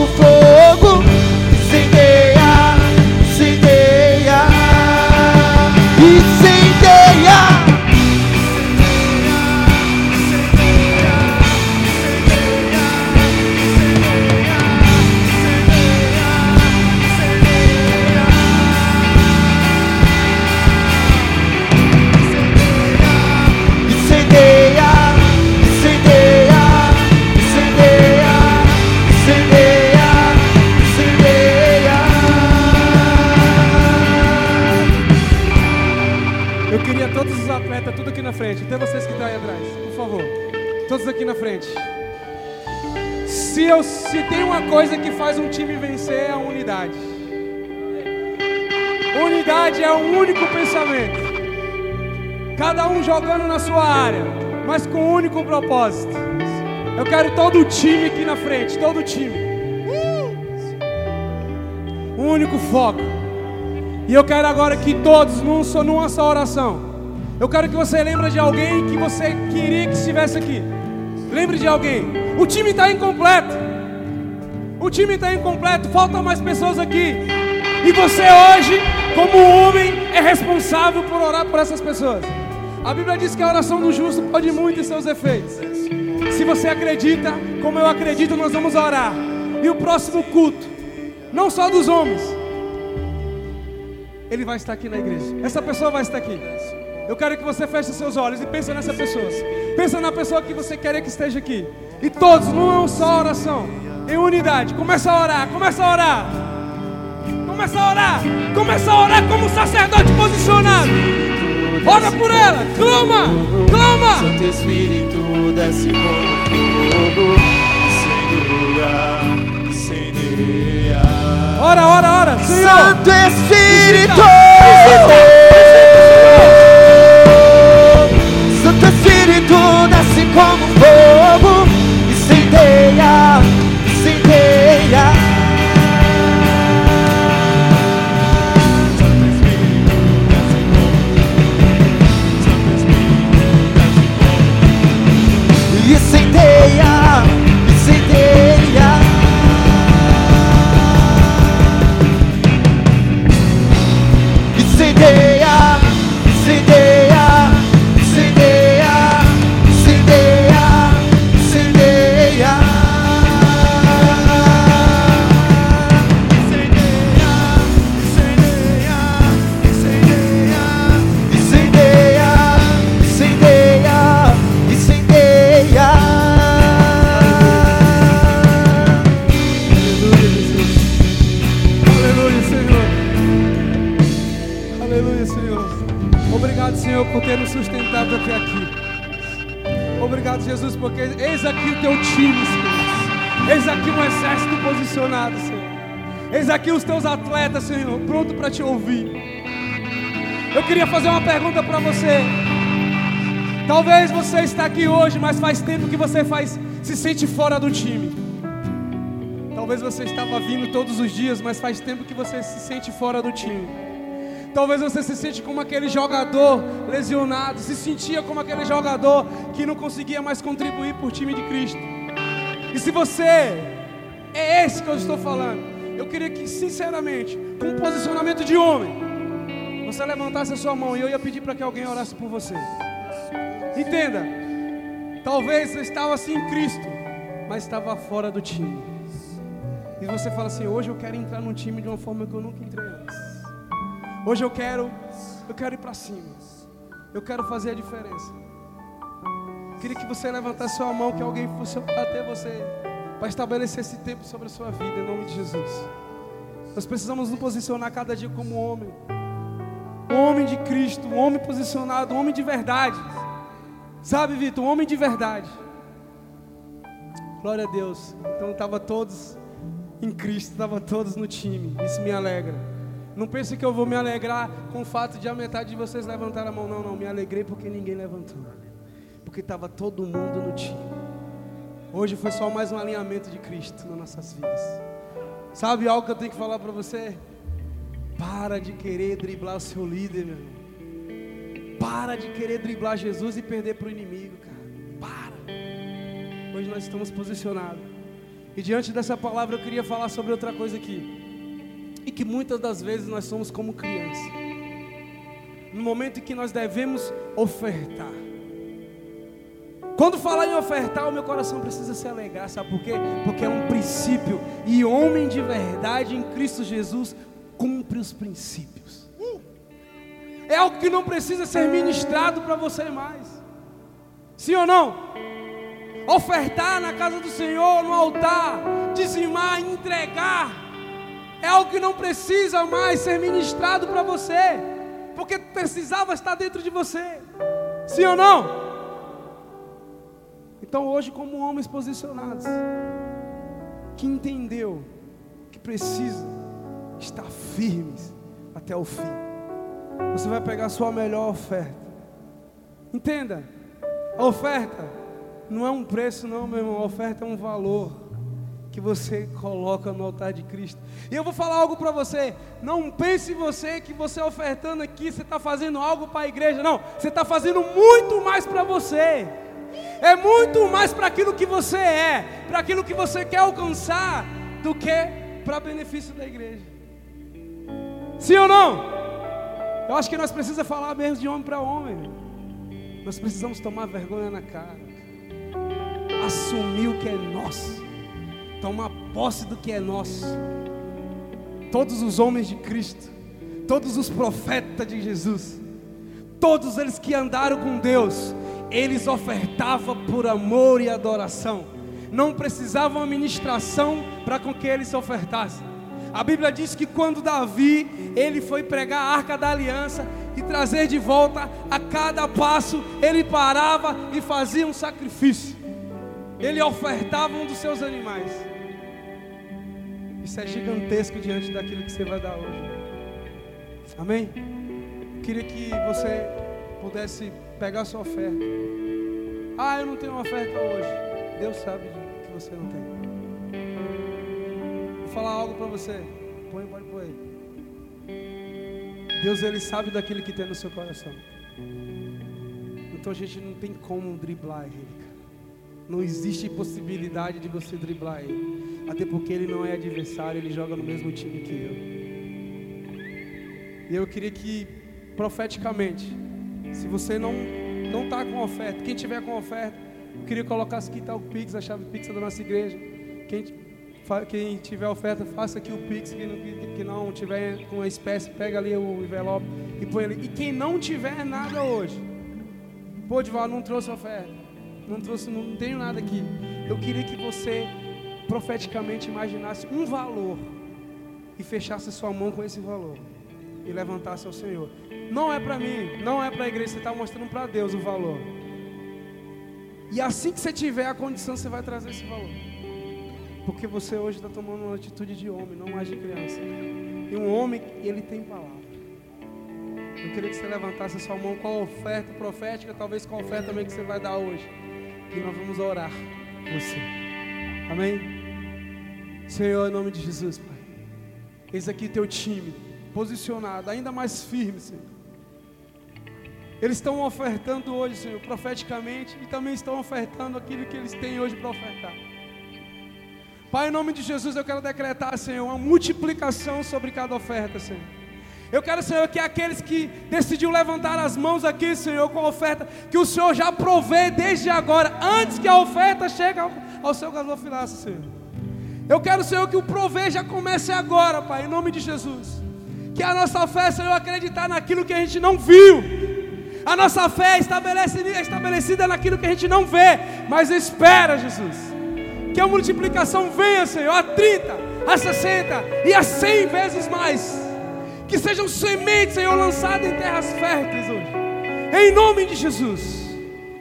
Desce Eu, se tem uma coisa que faz um time vencer é a unidade. Unidade é um único pensamento. Cada um jogando na sua área, mas com um único propósito. Eu quero todo o time aqui na frente, todo o time. Um único foco. E eu quero agora que todos, num numa só oração, eu quero que você lembre de alguém que você queria que estivesse aqui. Lembre de alguém. O time está incompleto. O time está incompleto. Faltam mais pessoas aqui. E você hoje, como homem, é responsável por orar por essas pessoas. A Bíblia diz que a oração do justo pode muito em seus efeitos. Se você acredita, como eu acredito, nós vamos orar. E o próximo culto, não só dos homens, ele vai estar aqui na igreja. Essa pessoa vai estar aqui. Eu quero que você feche seus olhos e pense nessa pessoa. Pensa na pessoa que você quer que esteja aqui. E todos, não é só oração, em unidade. Começa a orar, começa a orar. Começa a orar. Começa a orar como um sacerdote posicionado. Ora por ela, clama, clama. Santo Espírito desce como fogo. Incendeia, incendeia. Ora, ora, ora, Senhor. Santo Espírito! Santo Espírito desce como Jesus, porque eis aqui o teu time, Senhor. Eis aqui um exército posicionado, Senhor. Eis aqui os teus atletas, Senhor, pronto para te ouvir. Eu queria fazer uma pergunta para você. Talvez você está aqui hoje, mas faz tempo que você faz, se sente fora do time. Talvez você estava vindo todos os dias, mas faz tempo que você se sente fora do time. Talvez você se sente como aquele jogador lesionado, se sentia como aquele jogador que não conseguia mais contribuir por time de Cristo. E se você é esse que eu estou falando, eu queria que, sinceramente, com um posicionamento de homem, você levantasse a sua mão e eu ia pedir para que alguém orasse por você. Entenda, talvez você estava assim em Cristo, mas estava fora do time. E você fala assim: hoje eu quero entrar num time de uma forma que eu nunca entrei antes. Hoje eu quero, eu quero ir para cima. Eu quero fazer a diferença. Queria que você levantasse sua mão, que alguém fosse até você para estabelecer esse tempo sobre a sua vida, em nome de Jesus. Nós precisamos nos posicionar cada dia como homem. Homem de Cristo, homem posicionado, homem de verdade. Sabe, Vitor, homem de verdade. Glória a Deus. Então estava todos em Cristo, estava todos no time. Isso me alegra. Não pense que eu vou me alegrar com o fato de a metade de vocês levantar a mão. Não, não, me alegrei porque ninguém levantou. Porque estava todo mundo no time. Hoje foi só mais um alinhamento de Cristo nas nossas vidas. Sabe algo que eu tenho que falar para você? Para de querer driblar o seu líder, meu irmão. Para de querer driblar Jesus e perder para o inimigo, cara. Hoje nós estamos posicionados. E diante dessa palavra eu queria falar sobre outra coisa aqui. E que muitas das vezes nós somos como crianças. No momento em que nós devemos ofertar. Quando falar em ofertar, o meu coração precisa se alegrar, sabe por quê? Porque é um princípio. E homem de verdade em Cristo Jesus cumpre os princípios. É algo que não precisa ser ministrado para você mais. Sim ou não? Ofertar na casa do Senhor, no altar, dizimar, entregar, é algo que não precisa mais ser ministrado para você, porque precisava estar dentro de você. Sim ou não? Então hoje, como homens posicionados, que entendeu que precisa estar firmes até o fim, você vai pegar a sua melhor oferta. Entenda, a oferta não é um preço, não, meu irmão. A oferta é um valor que você coloca no altar de Cristo. E eu vou falar algo para você. Não pense você que você ofertando aqui, você está fazendo algo para a igreja. Não, você está fazendo muito mais para você. É muito mais para aquilo que você é, para aquilo que você quer alcançar, do que para benefício da igreja. Sim ou não? Eu acho que nós precisamos falar mesmo de homem para homem. Nós precisamos tomar vergonha na cara, assumir o que é nosso, tomar posse do que é nosso. Todos os homens de Cristo, todos os profetas de Jesus, todos eles que andaram com Deus, eles ofertavam por amor e adoração, não precisavam administração para com que eles ofertassem. A Bíblia diz que quando Davi ele foi pregar a arca da aliança, e trazer de volta a cada passo, ele parava e fazia um sacrifício. Ele ofertava um dos seus animais. Isso é gigantesco diante daquilo que você vai dar hoje. Amém? Eu queria que você pudesse pegar sua oferta. Ah, eu não tenho oferta hoje. Deus sabe que você não tem. Vou falar algo para você. Põe, pode pôr aí. Deus ele sabe daquilo que tem no seu coração. Então a gente não tem como driblar ele. Não existe possibilidade de você driblar ele. Até porque ele não é adversário, ele joga no mesmo time que eu. E eu queria que profeticamente, se você não não está com oferta, quem tiver com oferta, eu queria colocar aqui tá o Pix, a chave Pix da nossa igreja. Quem quem tiver oferta, faça aqui o Pix. Quem não, que não tiver com a espécie, pega ali o envelope e põe ali. E quem não tiver nada hoje, pô, Dival, não trouxe oferta. Não trouxe, não tenho nada aqui. Eu queria que você profeticamente imaginasse um valor e fechasse sua mão com esse valor e levantasse ao Senhor. Não é para mim, não é para a igreja, você está mostrando para Deus o valor. E assim que você tiver a condição, você vai trazer esse valor. Porque você hoje está tomando uma atitude de homem, não mais de criança. E um homem, ele tem palavra. Eu queria que você levantasse a sua mão com a oferta profética, talvez com a oferta também que você vai dar hoje. E nós vamos orar você. Amém? Senhor, em nome de Jesus, Pai. Eis aqui teu time, posicionado, ainda mais firme, Senhor. Eles estão ofertando hoje, Senhor, profeticamente, e também estão ofertando aquilo que eles têm hoje para ofertar. Pai, em nome de Jesus, eu quero decretar, Senhor, uma multiplicação sobre cada oferta, Senhor. Eu quero, Senhor, que aqueles que decidiu levantar as mãos aqui, Senhor, com a oferta, que o Senhor já provê desde agora, antes que a oferta chegue ao, ao seu gasofilaço, Senhor. Eu quero, Senhor, que o prover já comece agora, Pai, em nome de Jesus. Que a nossa fé, Senhor, acreditar naquilo que a gente não viu. A nossa fé é estabelecida, é estabelecida naquilo que a gente não vê, mas espera, Jesus. Que a multiplicação venha, Senhor, a 30, a 60 e a 100 vezes mais. Que sejam sementes, Senhor, lançadas em terras férteis hoje. Em nome de Jesus.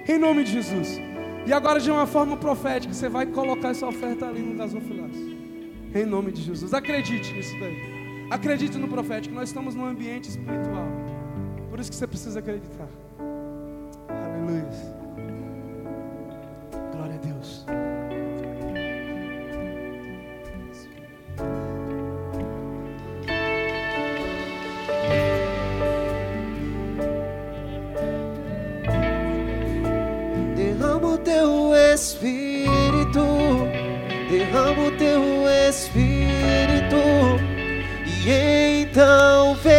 Em nome de Jesus. E agora, de uma forma profética, você vai colocar essa oferta ali no gasofilaço. Em nome de Jesus. Acredite nisso daí. Acredite no profético. Nós estamos num ambiente espiritual. Por isso que você precisa acreditar. Aleluia. teu Espírito. derrama o teu espírito e então vem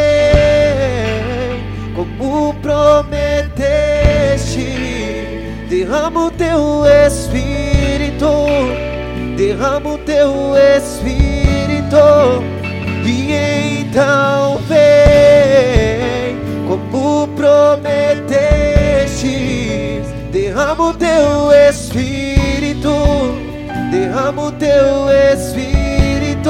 como prometeste. Derrama o teu espírito, derrama o teu espírito e então vem como prometeste. Derrama o teu espírito, derrama o teu espírito.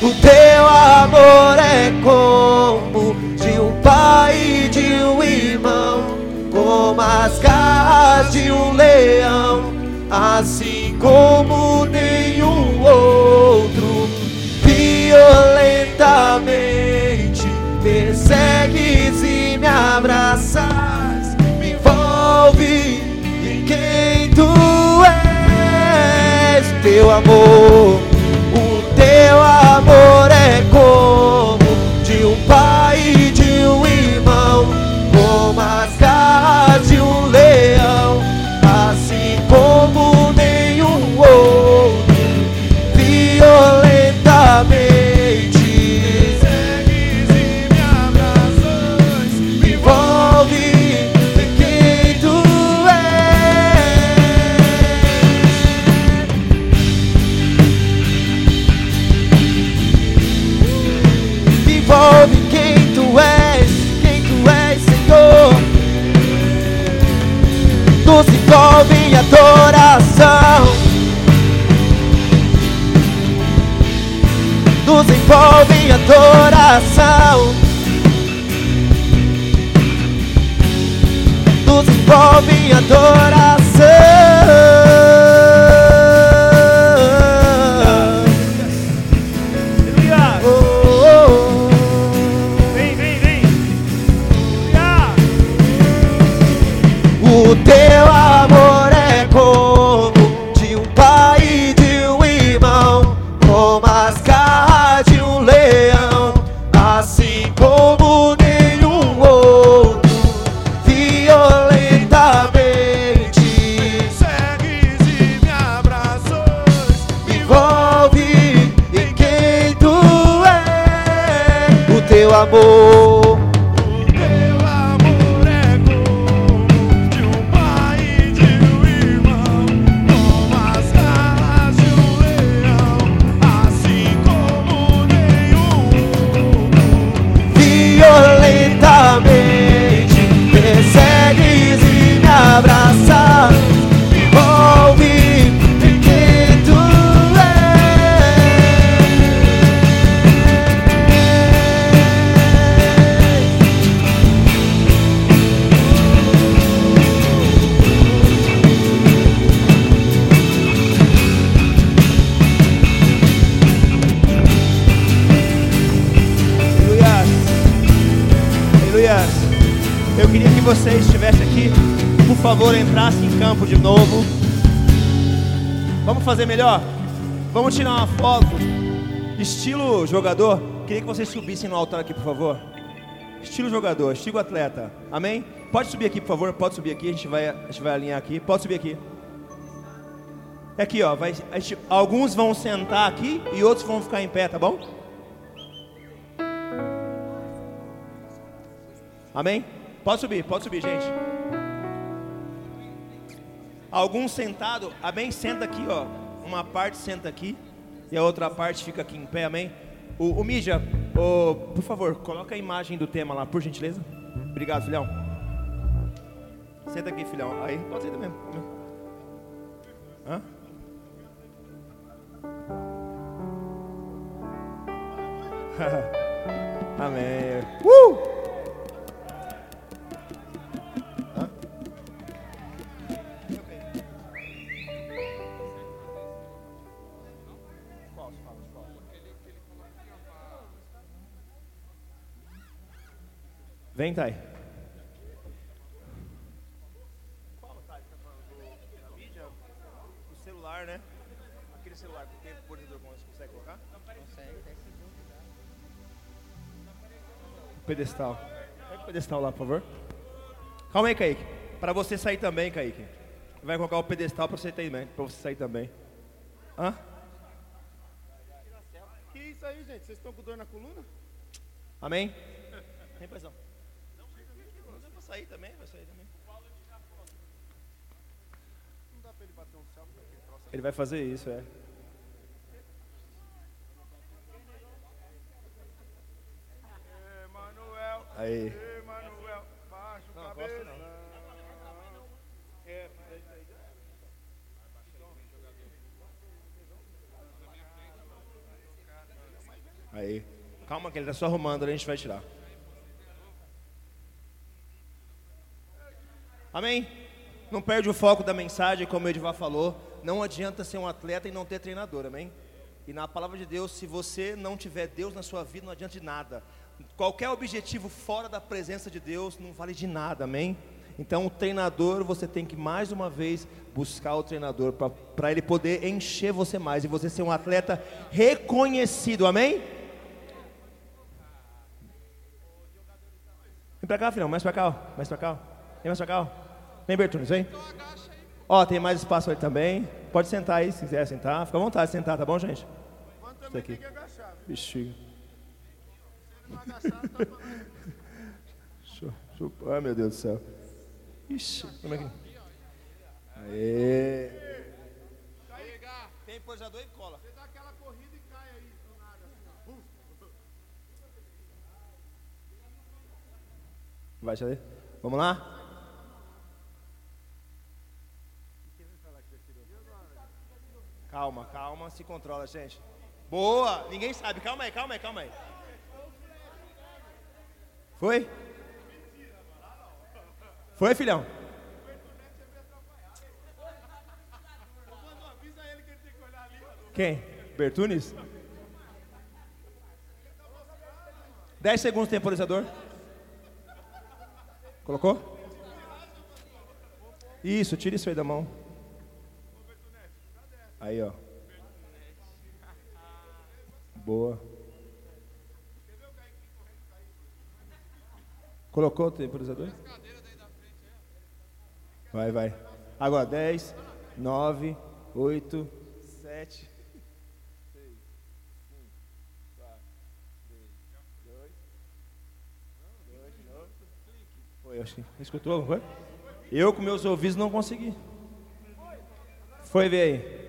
O teu amor é como de um pai e de um irmão, como as garras de um leão, assim como amor, adoração. Nos envolve em adoração. Favor, entrasse em campo de novo. Vamos fazer melhor? Vamos tirar uma foto. Estilo jogador. Queria que vocês subissem no altar aqui, por favor. Estilo jogador, estilo atleta. Amém? Pode subir aqui, por favor. Pode subir aqui. A gente vai, a gente vai alinhar aqui. Pode subir aqui. É aqui, ó. Vai, gente- alguns vão sentar aqui e outros vão ficar em pé, tá bom? Amém? Pode subir, pode subir, gente. Alguns sentado, amém? Senta aqui, ó. Uma parte senta aqui e a outra parte fica aqui em pé, amém? O, o mídia, o, por favor, coloca a imagem do tema lá, por gentileza. Obrigado, filhão. Senta aqui, filhão. Aí, pode sentar mesmo. Hã? Amém. Uh! Vem, Thay. O celular, né? Aquele celular que tem monitor, você consegue colocar? pedestal. Pega o pedestal lá, por favor. Calma aí, Kaique. Para você sair também, Kaique. Vai colocar o pedestal para você, também, pra você sair também. Hã? Que isso aí, gente? Vocês estão com dor na coluna? Amém? Tem pressão. Não, vai sair também, vai sair também. Não dá pra ele bater um salto naquele troço. Ele vai fazer isso, é. Emanuel, Aí. Emanuel, baixa o Não, cabeça. não. É, aí. Aí. Calma que ele tá só arrumando, a gente vai tirar. Amém? Não perde o foco da mensagem, como o Edivar falou. Não adianta ser um atleta e não ter treinador, amém? E na palavra de Deus, se você não tiver Deus na sua vida, não adianta de nada. Qualquer objetivo fora da presença de Deus não vale de nada, amém? Então, o treinador, você tem que mais uma vez buscar o treinador para ele poder encher você mais e você ser um atleta reconhecido, amém? Vem pra cá, filhão, mais pra cá, ó. mais pra cá. ó. Vem mais pra cá. ó. Vem, Bertunes, vem. Ó, tem mais espaço ali também. Pode sentar aí, se quiser sentar. Fica à vontade de sentar, tá bom, gente? Isso aqui. tem que agachar, viu? Vixe. Se não agachar, tá eu- Ai, meu Deus do céu. Ixi, como é que... Aê. Tem posador e cola. Você dá aquela corrida e cai aí do nada, assim. Vai, Xadê. Vamos lá? Calma, calma, se controla, gente. Boa! Ninguém sabe. Calma aí, calma aí, calma aí. Foi? Foi, filhão? Quem? Bertunes? 10 segundos temporizador. Colocou? Isso, tira isso aí da mão. Aí, ó. Boa. Colocou o temporizador? Vai, vai. Agora, 10, 9, 8, 7. Foi, acho que. Escutou? Foi? Eu com meus ouvidos não consegui. Foi, vê aí.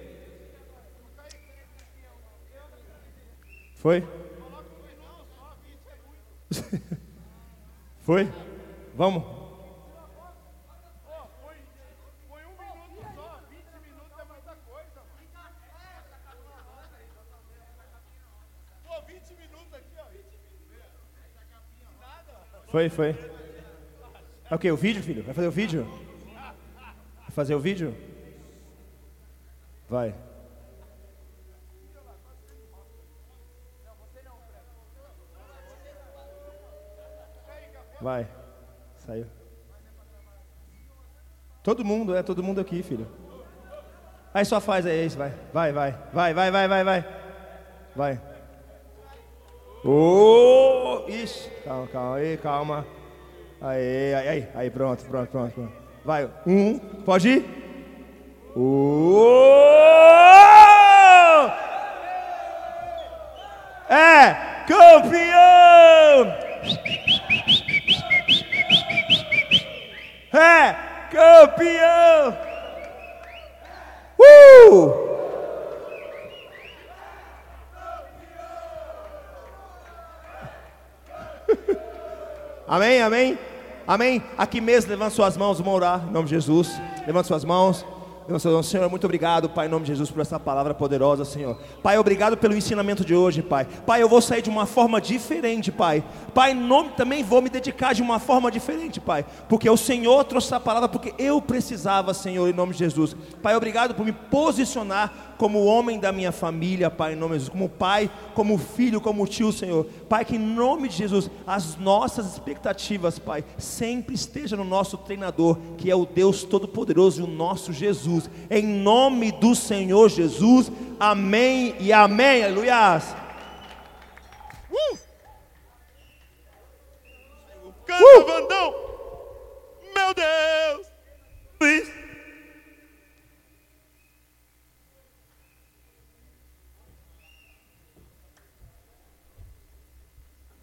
Foi? Foi? Vamos? Foi minuto só, 20 minutos muita coisa, mano. Pô, 20 minutos aqui, ó. Foi. É o quê? O vídeo, filho? Vai fazer o vídeo? Vai fazer o vídeo? Vai. Vai. Saiu. Todo mundo, é todo mundo aqui, filho. Aí só faz aí, isso, vai. Vai, vai. Vai, vai, vai, vai, vai. Vai. Ô! Ixi, calma, calma aí, calma. Aí, aí, aí, aí, pronto, pronto, pronto, pronto. Vai, um, pode ir? Ô! É campeão! É campeão! Uh! Amém, amém, amém. Aqui mesmo, levante suas mãos, vamos orar em nome de Jesus. Levante suas mãos. Senhor, muito obrigado, Pai, em nome de Jesus, por essa palavra poderosa, Senhor. Pai, obrigado pelo ensinamento de hoje, Pai. Pai, eu vou sair de uma forma diferente, Pai. Pai, nome também vou me dedicar de uma forma diferente, Pai. Porque o Senhor trouxe essa palavra porque eu precisava, Senhor, em nome de Jesus. Pai, obrigado por me posicionar como homem da minha família, Pai, em nome de Jesus, como pai, como filho, como tio, Senhor. Pai, que em nome de Jesus, as nossas expectativas, Pai, sempre esteja no nosso treinador, que é o Deus Todo-Poderoso e o nosso Jesus. Em nome do Senhor Jesus, amém e amém, aleluias. Uh! uh! Canta, uh! Vandão, meu Deus.